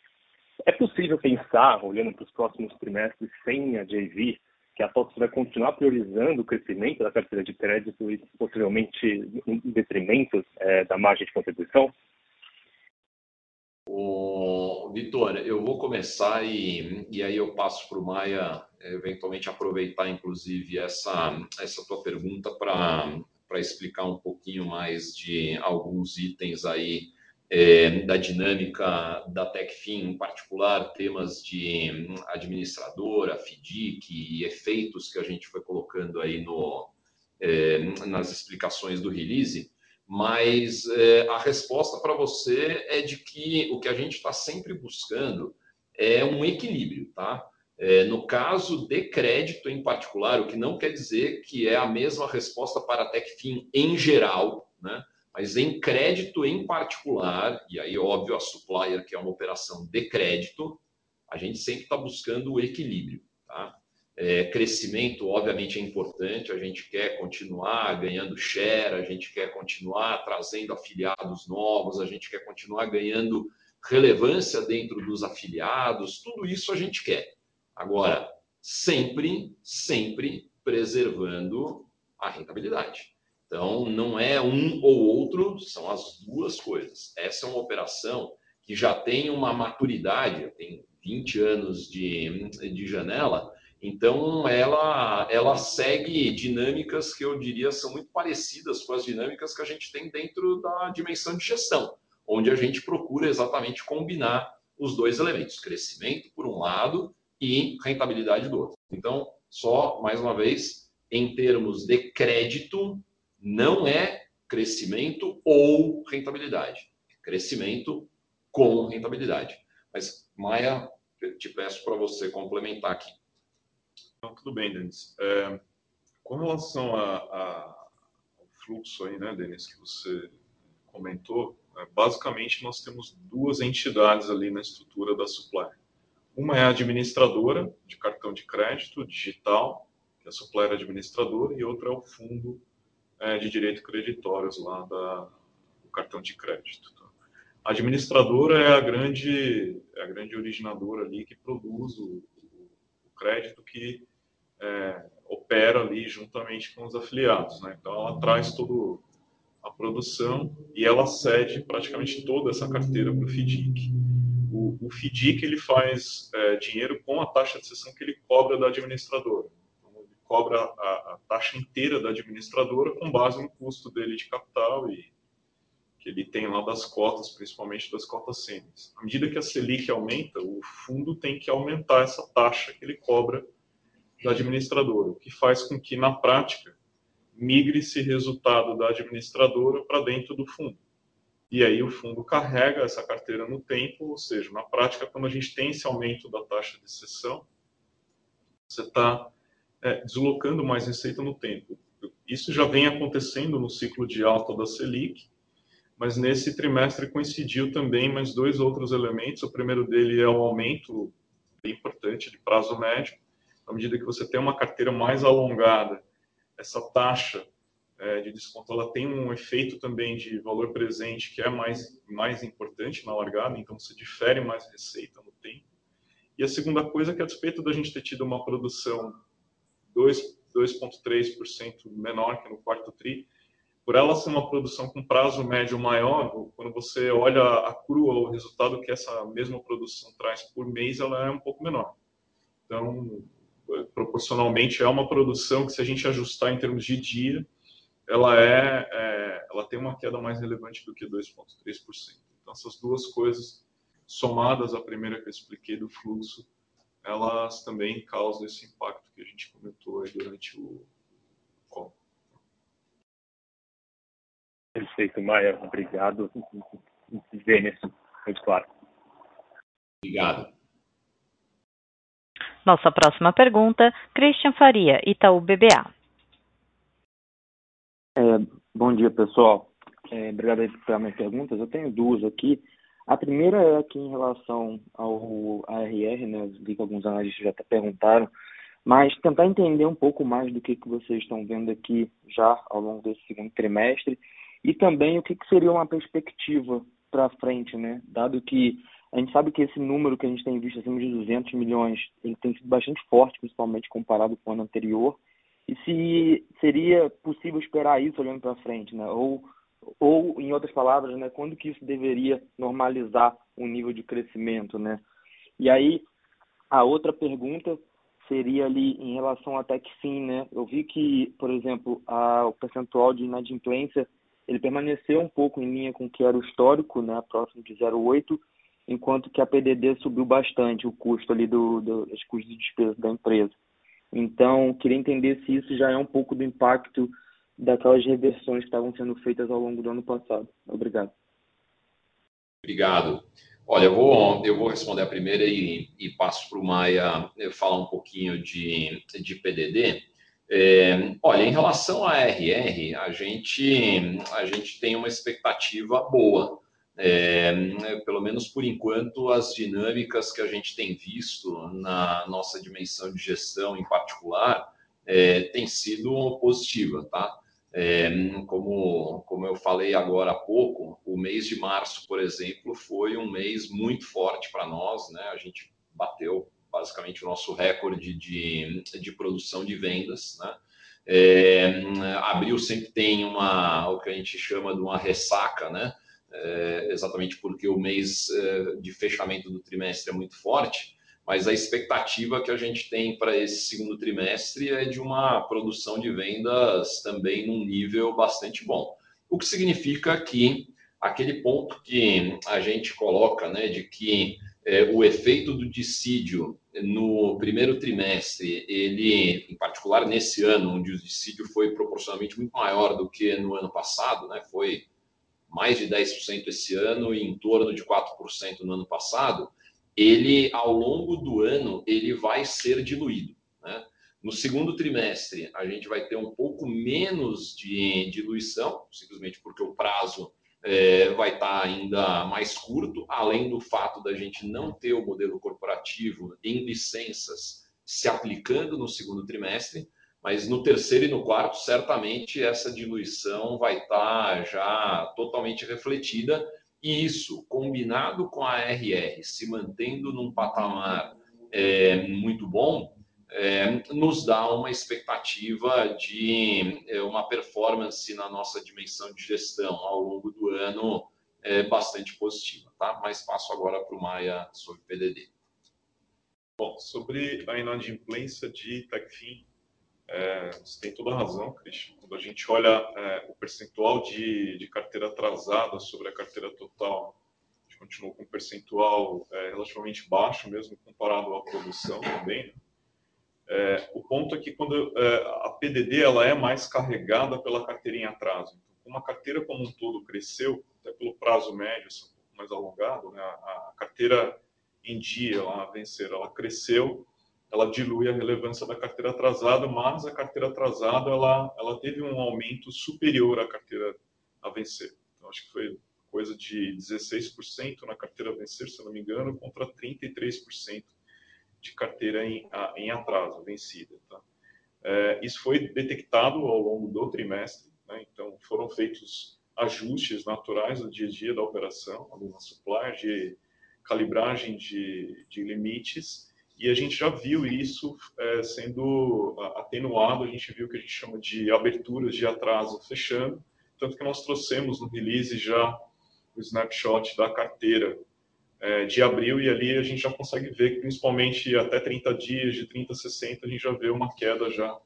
é possível pensar, olhando para os próximos trimestres sem a JV, que a TOTS vai continuar priorizando o crescimento da carteira de crédito e possivelmente em detrimento é, da margem de contribuição? O Vitor, eu vou começar e, e aí eu passo para o Maia eventualmente aproveitar, inclusive, essa, essa tua pergunta para explicar um pouquinho mais de alguns itens aí é, da dinâmica da TecFin, em particular temas de hum, administradora, FDIC e efeitos que a gente foi colocando aí no, é, nas explicações do release, mas é, a resposta para você é de que o que a gente está sempre buscando é um equilíbrio, tá? É, no caso de crédito em particular, o que não quer dizer que é a mesma resposta para a TecFin em geral, né? Mas em crédito em particular, e aí, óbvio, a supplier, que é uma operação de crédito, a gente sempre está buscando o equilíbrio. Tá? É, crescimento, obviamente, é importante, a gente quer continuar ganhando share, a gente quer continuar trazendo afiliados novos, a gente quer continuar ganhando relevância dentro dos afiliados, tudo isso a gente quer. Agora, sempre, sempre preservando a rentabilidade. Então, não é um ou outro, são as duas coisas. Essa é uma operação que já tem uma maturidade, tem 20 anos de, de janela, então ela, ela segue dinâmicas que eu diria são muito parecidas com as dinâmicas que a gente tem dentro da dimensão de gestão, onde a gente procura exatamente combinar os dois elementos, crescimento por um lado e rentabilidade do outro. Então, só mais uma vez, em termos de crédito, não é crescimento ou rentabilidade. Crescimento com rentabilidade. Mas, Maia, te peço para você complementar aqui. Então, tudo bem, Denis. É, com relação a, ao fluxo aí, né, Denis, que você comentou, é, basicamente nós temos duas entidades ali na estrutura da Supply. Uma é a administradora de cartão de crédito digital, que é a Supplier administradora, e outra é o fundo é, de direito creditórios lá da, do cartão de crédito. Tá? A administradora é a grande, é a grande originadora ali que produz o, o crédito que é, opera ali juntamente com os afiliados. Né? Então, ela traz toda a produção e ela cede praticamente toda essa carteira para o FDIC. O, FDIC ele faz é, dinheiro com a taxa de cessão que ele cobra da administradora cobra a, a, taxa inteira da administradora com base no custo dele de capital e que ele tem lá das cotas, principalmente das cotas sêniores. À medida que a Selic aumenta, o fundo tem que aumentar essa taxa que ele cobra da administradora, o que faz com que, na prática, migre esse resultado da administradora para dentro do fundo. E aí o fundo carrega essa carteira no tempo, ou seja, na prática, quando a gente tem esse aumento da taxa de cessão, você está é, deslocando mais receita no tempo. Isso já vem acontecendo no ciclo de alta da Selic, mas nesse trimestre coincidiu também mais dois outros elementos. O primeiro dele é o aumento bem importante de prazo médio. À medida que você tem uma carteira mais alongada, essa taxa é, de desconto ela tem um efeito também de valor presente que é mais, mais importante na largada, então você difere mais receita no tempo. E a segunda coisa é que, a despeito da gente ter tido uma produção 2,3% menor que no quarto TRI. Por ela ser uma produção com prazo médio maior, quando você olha a crua, o resultado que essa mesma produção traz por mês, ela é um pouco menor. Então, proporcionalmente, é uma produção que, se a gente ajustar em termos de dia, ela, é, é ela tem uma queda mais relevante do que 2,3%. Então, essas duas coisas, somadas à primeira que eu expliquei do fluxo, elas também causam esse impacto que a gente comentou aí durante o call. Perfeito, Maia. Obrigado. Denis, muito claro. Obrigado. Nossa próxima pergunta, Christian Faria, Itaú BBA. É, bom dia, pessoal. É, obrigado aí por pegar minhas perguntas. Eu tenho duas aqui. A primeira é aqui em relação ao ARR, né? Vi que alguns analistas já até perguntaram, mas tentar entender um pouco mais do que, que vocês estão vendo aqui já ao longo desse segundo trimestre e também o que, que seria uma perspectiva para frente, né? Dado que a gente sabe que esse número que a gente tem visto acima de 200 milhões, ele tem sido bastante forte, principalmente comparado com o ano anterior. E se seria possível esperar isso olhando para frente, né? Ou ou, em outras palavras, né, quando que isso deveria normalizar o nível de crescimento, né? E aí, a outra pergunta seria ali em relação à TechFin, né? Eu vi que, por exemplo, a, o percentual de inadimplência ele permaneceu um pouco em linha com o que era o histórico, né, próximo de 0,8, enquanto que a PDD subiu bastante o custo ali do, do custos de despesa da empresa. Então, queria entender se isso já é um pouco do impacto daquelas reversões que estavam sendo feitas ao longo do ano passado. Obrigado. Obrigado. Olha, eu vou, eu vou responder a primeira e, e passo para o Maia falar um pouquinho de, de PDD. É, olha, em relação à RR, a gente, a gente tem uma expectativa boa. É, pelo menos por enquanto, as dinâmicas que a gente tem visto na nossa dimensão de gestão em particular é, tem sido positiva, tá? É, como, como eu falei agora há pouco, o mês de março, por exemplo, foi um mês muito forte para nós, né? A gente bateu basicamente o nosso recorde de, de produção de vendas, né? É, abril sempre tem uma, o que a gente chama de uma ressaca, né? É, exatamente porque o mês é, de fechamento do trimestre é muito forte, mas a expectativa que a gente tem para esse segundo trimestre é de uma produção de vendas também num nível bastante bom. O que significa que aquele ponto que a gente coloca, né, de que é, o efeito do dissídio no primeiro trimestre, ele, em particular nesse ano, onde o dissídio foi proporcionalmente muito maior do que no ano passado, né, foi mais de 10% esse ano e em torno de 4% no ano passado, ele, ao longo do ano, ele vai ser diluído. Né? No segundo trimestre, a gente vai ter um pouco menos de diluição, simplesmente porque o prazo é, vai estar ainda mais curto, além do fato da gente não ter o modelo corporativo em licenças se aplicando no segundo trimestre, mas no terceiro e no quarto, certamente essa diluição vai estar já totalmente refletida, e isso, combinado com a RR se mantendo num patamar é, muito bom, é, nos dá uma expectativa de é, uma performance na nossa dimensão de gestão ao longo do ano é, bastante positiva. Tá? Mas passo agora para o Maia sobre PDD. Bom, sobre a inadimplência de TechFin, é, você tem toda a razão, Christian. Quando a gente olha é, o percentual de, de, carteira atrasada sobre a carteira total, a gente continua com um percentual é, relativamente baixo, mesmo comparado à produção também. Né? É, o ponto é que quando é, a PDD ela é mais carregada pela carteira em atraso. Então, como a carteira como um todo cresceu, até pelo prazo médio, assim, um pouco mais alongado, né? a, a carteira em dia, a vencer, ela cresceu ela dilui a relevância da carteira atrasada, mas a carteira atrasada ela, ela teve um aumento superior à carteira a vencer. Então, acho que foi coisa de 16% na carteira a vencer, se não me engano, contra 33% de carteira em, em atraso, vencida. Tá? É, isso foi detectado ao longo do trimestre, né? então foram feitos ajustes naturais no dia a dia da operação, na supply, de calibragem de, de limites, e a gente já viu isso é, sendo atenuado, a gente viu o que a gente chama de aberturas de atraso fechando, tanto que nós trouxemos no release já o snapshot da carteira é, de abril, e ali a gente já consegue ver que principalmente até 30 dias, de 30 a 60, a gente já vê uma queda já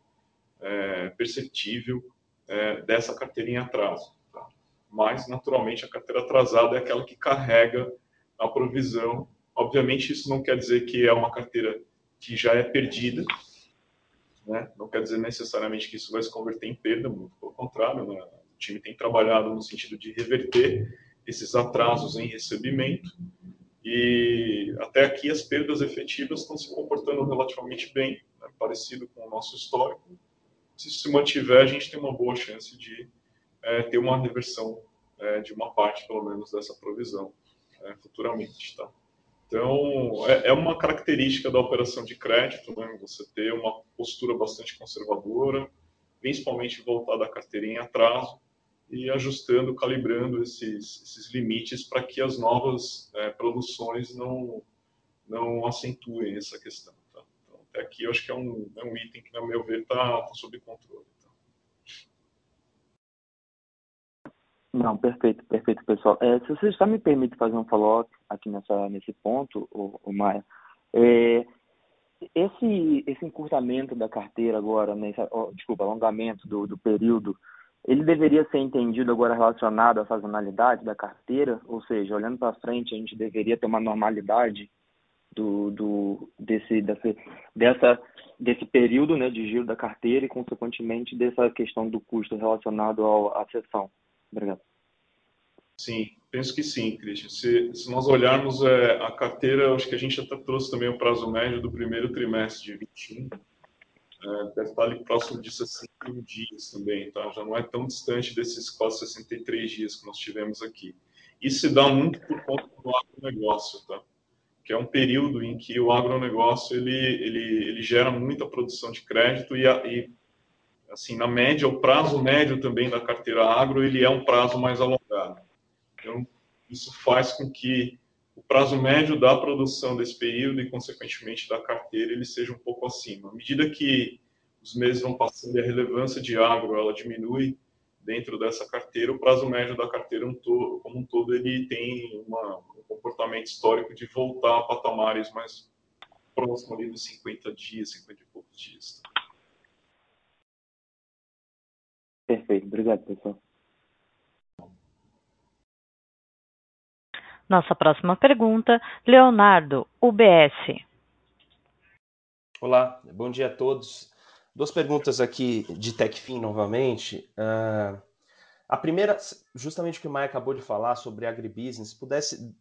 é, perceptível é, dessa carteira em atraso. Tá? Mas, naturalmente, a carteira atrasada é aquela que carrega a provisão Obviamente, isso não quer dizer que é uma carteira que já é perdida, né? não quer dizer necessariamente que isso vai se converter em perda, muito pelo contrário, né? o time tem trabalhado no sentido de reverter esses atrasos em recebimento e até aqui as perdas efetivas estão se comportando relativamente bem, né? parecido com o nosso histórico. Se isso se mantiver, a gente tem uma boa chance de é, ter uma reversão é, de uma parte, pelo menos, dessa provisão é, futuramente, tá? Então, é, é, uma característica da operação de crédito, né? você ter uma postura bastante conservadora, principalmente voltada à carteira em atraso, e ajustando, calibrando esses, esses limites para que as novas é, produções não, não acentuem essa questão. Tá? Então, até aqui eu acho que é um, é um item que, no meu ver, está tá sob controle. Não, perfeito, perfeito, pessoal. É, se você só me permite fazer um follow-up aqui nessa, nesse ponto, o, o Maia, é, esse, esse encurtamento da carteira agora, nesse, oh, desculpa, alongamento do, do período ele deveria ser entendido agora relacionado à sazonalidade da carteira, ou seja, olhando para frente, a gente deveria ter uma normalidade do, do desse, desse, dessa, desse período né, de giro da carteira e, consequentemente, dessa questão do custo relacionado ao, à sessão. Obrigado. Sim, penso que sim, Christian. Se, se nós olharmos é, a carteira, acho que a gente até trouxe também o prazo médio do primeiro trimestre de 21, é, deve estar ali próximo de 61 dias também, tá? Já não é tão distante desses quase 63 dias que nós tivemos aqui. Isso se dá muito por conta do agronegócio, tá? Que é um período em que o agronegócio ele, ele, ele gera muita produção de crédito e, e assim, na média, o prazo médio também da carteira agro, ele é um prazo mais alongado. Então, isso faz com que o prazo médio da produção desse período e, consequentemente, da carteira, ele seja um pouco acima. À medida que os meses vão passando e a relevância de agro ela diminui dentro dessa carteira, o prazo médio da carteira como um todo ele tem uma, um comportamento histórico de voltar a patamares mais próximos ali dos 50 dias, 50 e poucos dias. Perfeito, obrigado pessoal. Nossa próxima pergunta, Leonardo, UBS. Olá, bom dia a todos. Duas perguntas aqui de TechFin novamente. Uh, a primeira, justamente o que o Maia acabou de falar sobre agribusiness, pudesse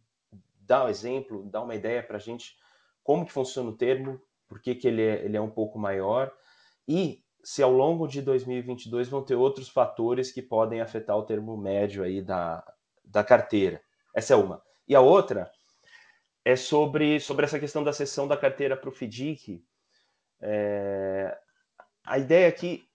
dar um exemplo, dar uma ideia para a gente como que funciona o termo, por que, que ele, é, ele é um pouco maior e se ao longo de 2022 vão ter outros fatores que podem afetar o termo médio aí da, da carteira. Essa é uma. E a outra é sobre, sobre essa questão da cessão da carteira para o FDIC. É, a ideia aqui,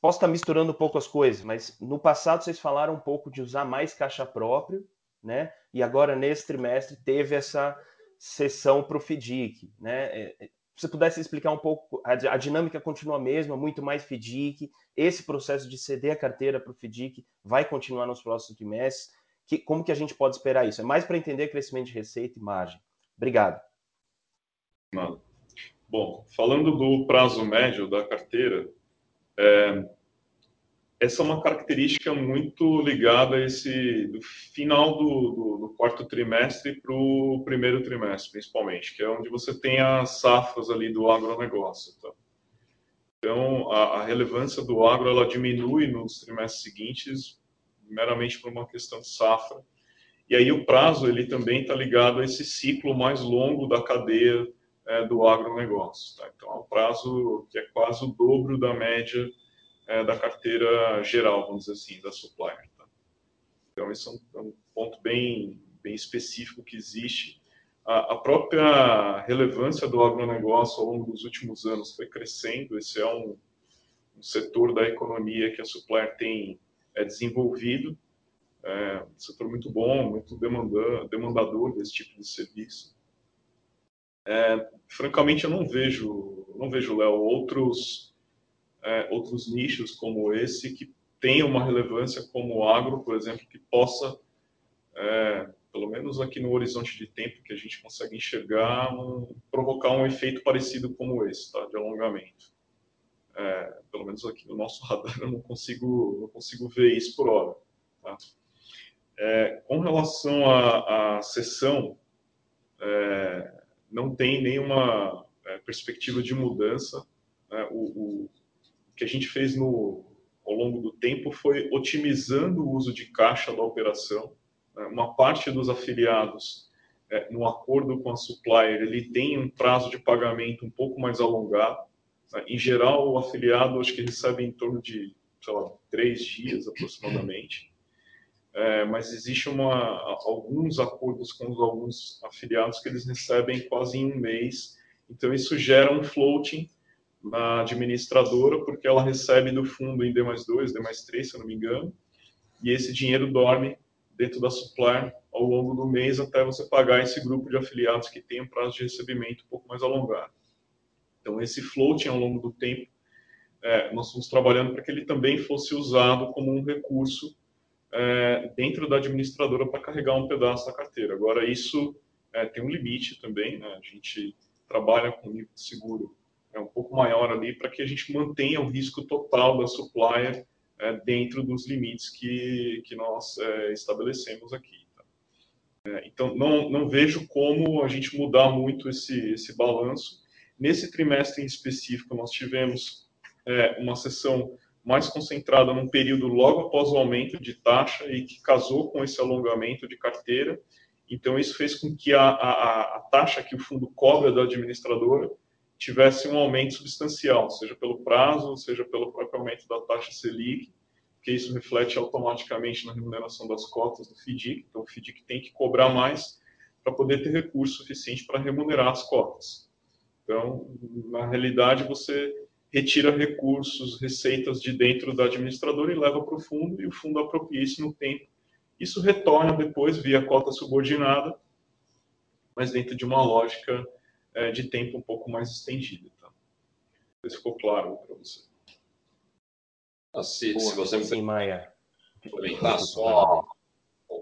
posso estar misturando um pouco as coisas, mas no passado vocês falaram um pouco de usar mais caixa próprio, né? E agora, nesse trimestre, teve essa cessão para o FDIC, né? Você pudesse explicar um pouco, a, a, dinâmica continua a mesma, muito mais FDIC, esse processo de ceder a carteira para o FDIC vai continuar nos próximos trimestres, que, como que a gente pode esperar isso? É mais para entender crescimento de receita e margem. Obrigado. Bom, falando do prazo médio da carteira, é, essa é uma característica muito ligada a esse do final do, do, do quarto trimestre para o primeiro trimestre, principalmente, que é onde você tem as safras ali do agronegócio. Tá? Então, a, a relevância do agro ela diminui nos trimestres seguintes meramente por uma questão de safra. E aí o prazo ele também está ligado a esse ciclo mais longo da cadeia é, do agronegócio. Tá? Então é um prazo que é quase o dobro da média é, da carteira geral, vamos dizer assim, da supplier. Tá? Então esse é um, é um, ponto bem, bem específico que existe. A, a própria relevância do agronegócio ao longo dos últimos anos foi crescendo. Esse é um, um setor da economia que a supplier tem é desenvolvido. É um setor muito bom, muito demandador desse tipo de serviço. É, francamente, eu não vejo, não vejo, Léo, outros, é, outros nichos como esse que tenham uma relevância como o agro, por exemplo, que possa, é, pelo menos aqui no horizonte de tempo que a gente consegue enxergar, um, provocar um efeito parecido como esse, tá, de alongamento. É, pelo menos aqui no nosso radar eu não consigo, não consigo ver isso por hora. Tá? É, com relação à, à sessão, é, não tem nenhuma é, perspectiva de mudança. Né? O, o, que a gente fez no, ao longo do tempo foi otimizando o uso de caixa da operação. Né? Uma parte dos afiliados, é, no acordo com a supplier, ele tem um prazo de pagamento um pouco mais alongado. Em geral, o afiliado acho que recebe em torno de, sei lá, três dias aproximadamente. É, mas existe uma, alguns acordos com alguns afiliados que eles recebem quase em um mês. Então, isso gera um floating na administradora, porque ela recebe do fundo em D mais 2, D mais 3, se eu não me engano, e esse dinheiro dorme dentro da supplier ao longo do mês até você pagar esse grupo de afiliados que tem um prazo de recebimento um pouco mais alongado. Então, esse floating ao longo do tempo, é, nós estamos trabalhando para que ele também fosse usado como um recurso é, dentro da administradora para carregar um pedaço da carteira. Agora, isso é, tem um limite também, né? a gente trabalha com nível de seguro é um pouco maior ali para que a gente mantenha o risco total da supplier é, dentro dos limites que, que nós é, estabelecemos aqui. Tá? É, então, não, não vejo como a gente mudar muito esse, esse balanço. Nesse trimestre em específico, nós tivemos é, uma sessão mais concentrada num período logo após o aumento de taxa e que casou com esse alongamento de carteira. Então, isso fez com que a, a, a taxa que o fundo cobra da administradora tivesse um aumento substancial, seja pelo prazo, seja pelo próprio aumento da taxa Selic, que isso reflete automaticamente na remuneração das cotas do FDIC. Então, o FDIC tem que cobrar mais para poder ter recurso suficiente para remunerar as cotas. Então, na realidade, você retira recursos, receitas de dentro da administradora e leva para o fundo, e o fundo apropria isso no tempo. Isso retorna depois via cota subordinada, mas dentro de uma lógica é, de tempo um pouco mais estendida. Tá? Se ficou claro para você. Ah, se, se você me Sim, Maia. complementar só,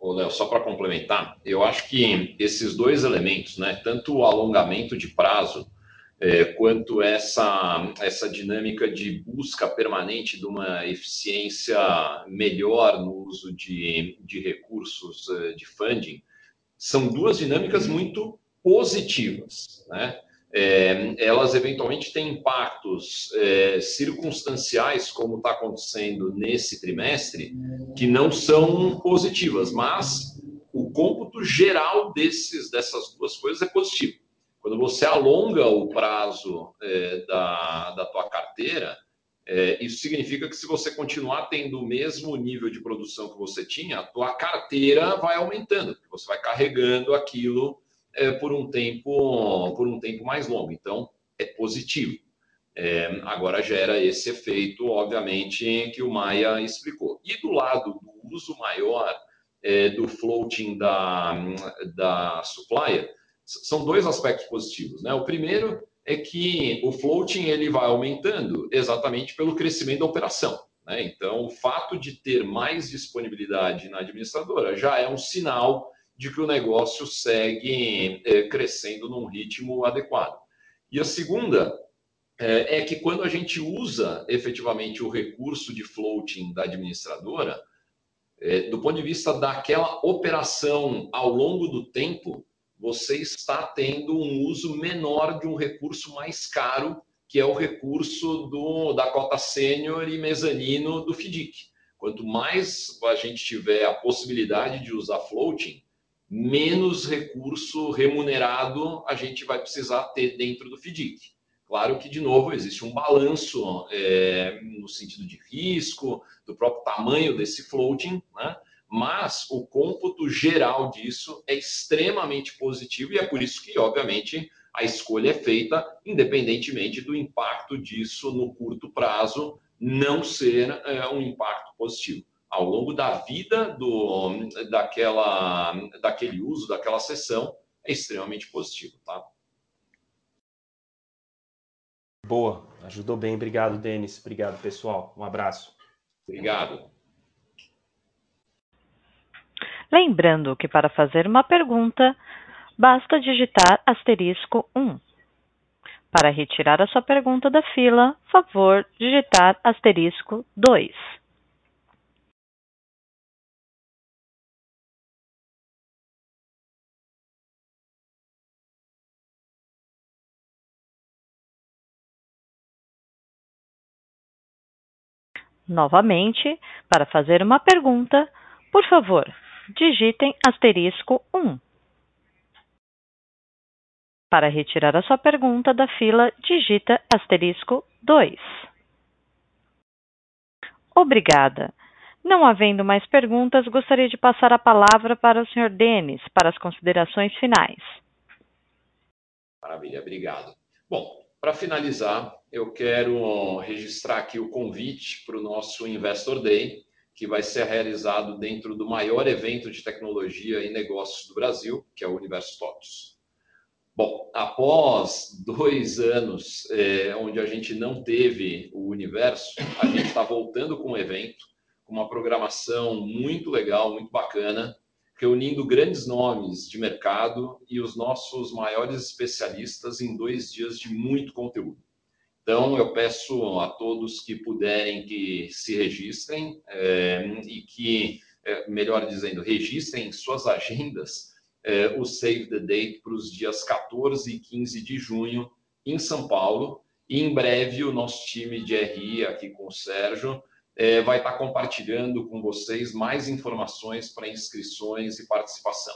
Léo, só para complementar, eu acho que esses dois elementos, né, tanto o alongamento de prazo é, quanto essa, essa dinâmica de busca permanente de uma eficiência melhor no uso de, de recursos é, de funding, são duas dinâmicas muito positivas. Né? É, elas eventualmente têm impactos é, circunstanciais, como está acontecendo nesse trimestre, que não são positivas, mas o cômputo geral desses, dessas duas coisas é positivo. Quando você alonga o prazo é, da, da tua carteira, é, isso significa que se você continuar tendo o mesmo nível de produção que você tinha, a tua carteira vai aumentando, porque você vai carregando aquilo é, por um tempo por um tempo mais longo. Então é positivo. É, agora gera esse efeito, obviamente, que o Maia explicou. E do lado do uso maior é, do floating da, da supplier, são dois aspectos positivos. Né? O primeiro é que o floating ele vai aumentando exatamente pelo crescimento da operação. Né? Então, o fato de ter mais disponibilidade na administradora já é um sinal de que o negócio segue é, crescendo num ritmo adequado. E a segunda é, é, que quando a gente usa efetivamente o recurso de floating da administradora, é, do ponto de vista daquela operação ao longo do tempo, você está tendo um uso menor de um recurso mais caro, que é o recurso do, da cota sênior e mezanino do FDIC. Quanto mais a gente tiver a possibilidade de usar floating, menos recurso remunerado a gente vai precisar ter dentro do FDIC. Claro que, de novo, existe um balanço é, no sentido de risco, do próprio tamanho desse floating, né? mas o cômputo geral disso é extremamente positivo e é por isso que, obviamente, a escolha é feita independentemente do impacto disso no curto prazo não ser é, um impacto positivo. Ao longo da vida do, daquela, daquele uso, daquela sessão, é extremamente positivo. Tá? Boa, ajudou bem. Obrigado, Denis. Obrigado, pessoal. Um abraço. Obrigado. Lembrando que para fazer uma pergunta, basta digitar asterisco 1. Para retirar a sua pergunta da fila, favor digitar asterisco 2. Novamente, para fazer uma pergunta, por favor, digitem asterisco 1. Para retirar a sua pergunta da fila, digita asterisco 2. Obrigada. Não havendo mais perguntas, gostaria de passar a palavra para o Sr. Denis para as considerações finais. Maravilha, obrigado. Bom, para finalizar, eu quero registrar aqui o convite para o nosso Investor Day, que vai ser realizado dentro do maior evento de tecnologia e negócios do Brasil, que é o Universo TOTOS. Bom, após dois anos é, onde a gente não teve o universo, a gente está voltando com um evento, com uma programação muito legal, muito bacana, reunindo grandes nomes de mercado e os nossos maiores especialistas em dois dias de muito conteúdo. Então, eu peço a todos que puderem que se registrem é, e que, é, melhor dizendo, registrem em suas agendas é, o Save the Date para os dias 14 e 15 de junho em São Paulo. E em breve o nosso time de RI aqui com o Sérgio é, vai estar compartilhando com vocês mais informações para inscrições e participação.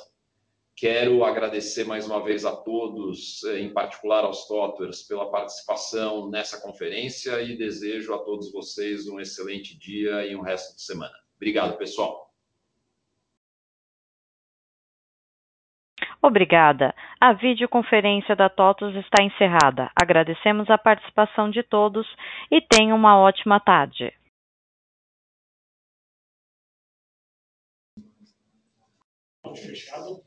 Quero agradecer mais uma vez a todos, é, em particular aos Toters, pela participação nessa conferência e desejo a todos vocês um excelente dia e um resto de semana. Obrigado, pessoal. Obrigada. A videoconferência da TOTUS está encerrada. Agradecemos a participação de todos e tenham uma ótima tarde. Fechado.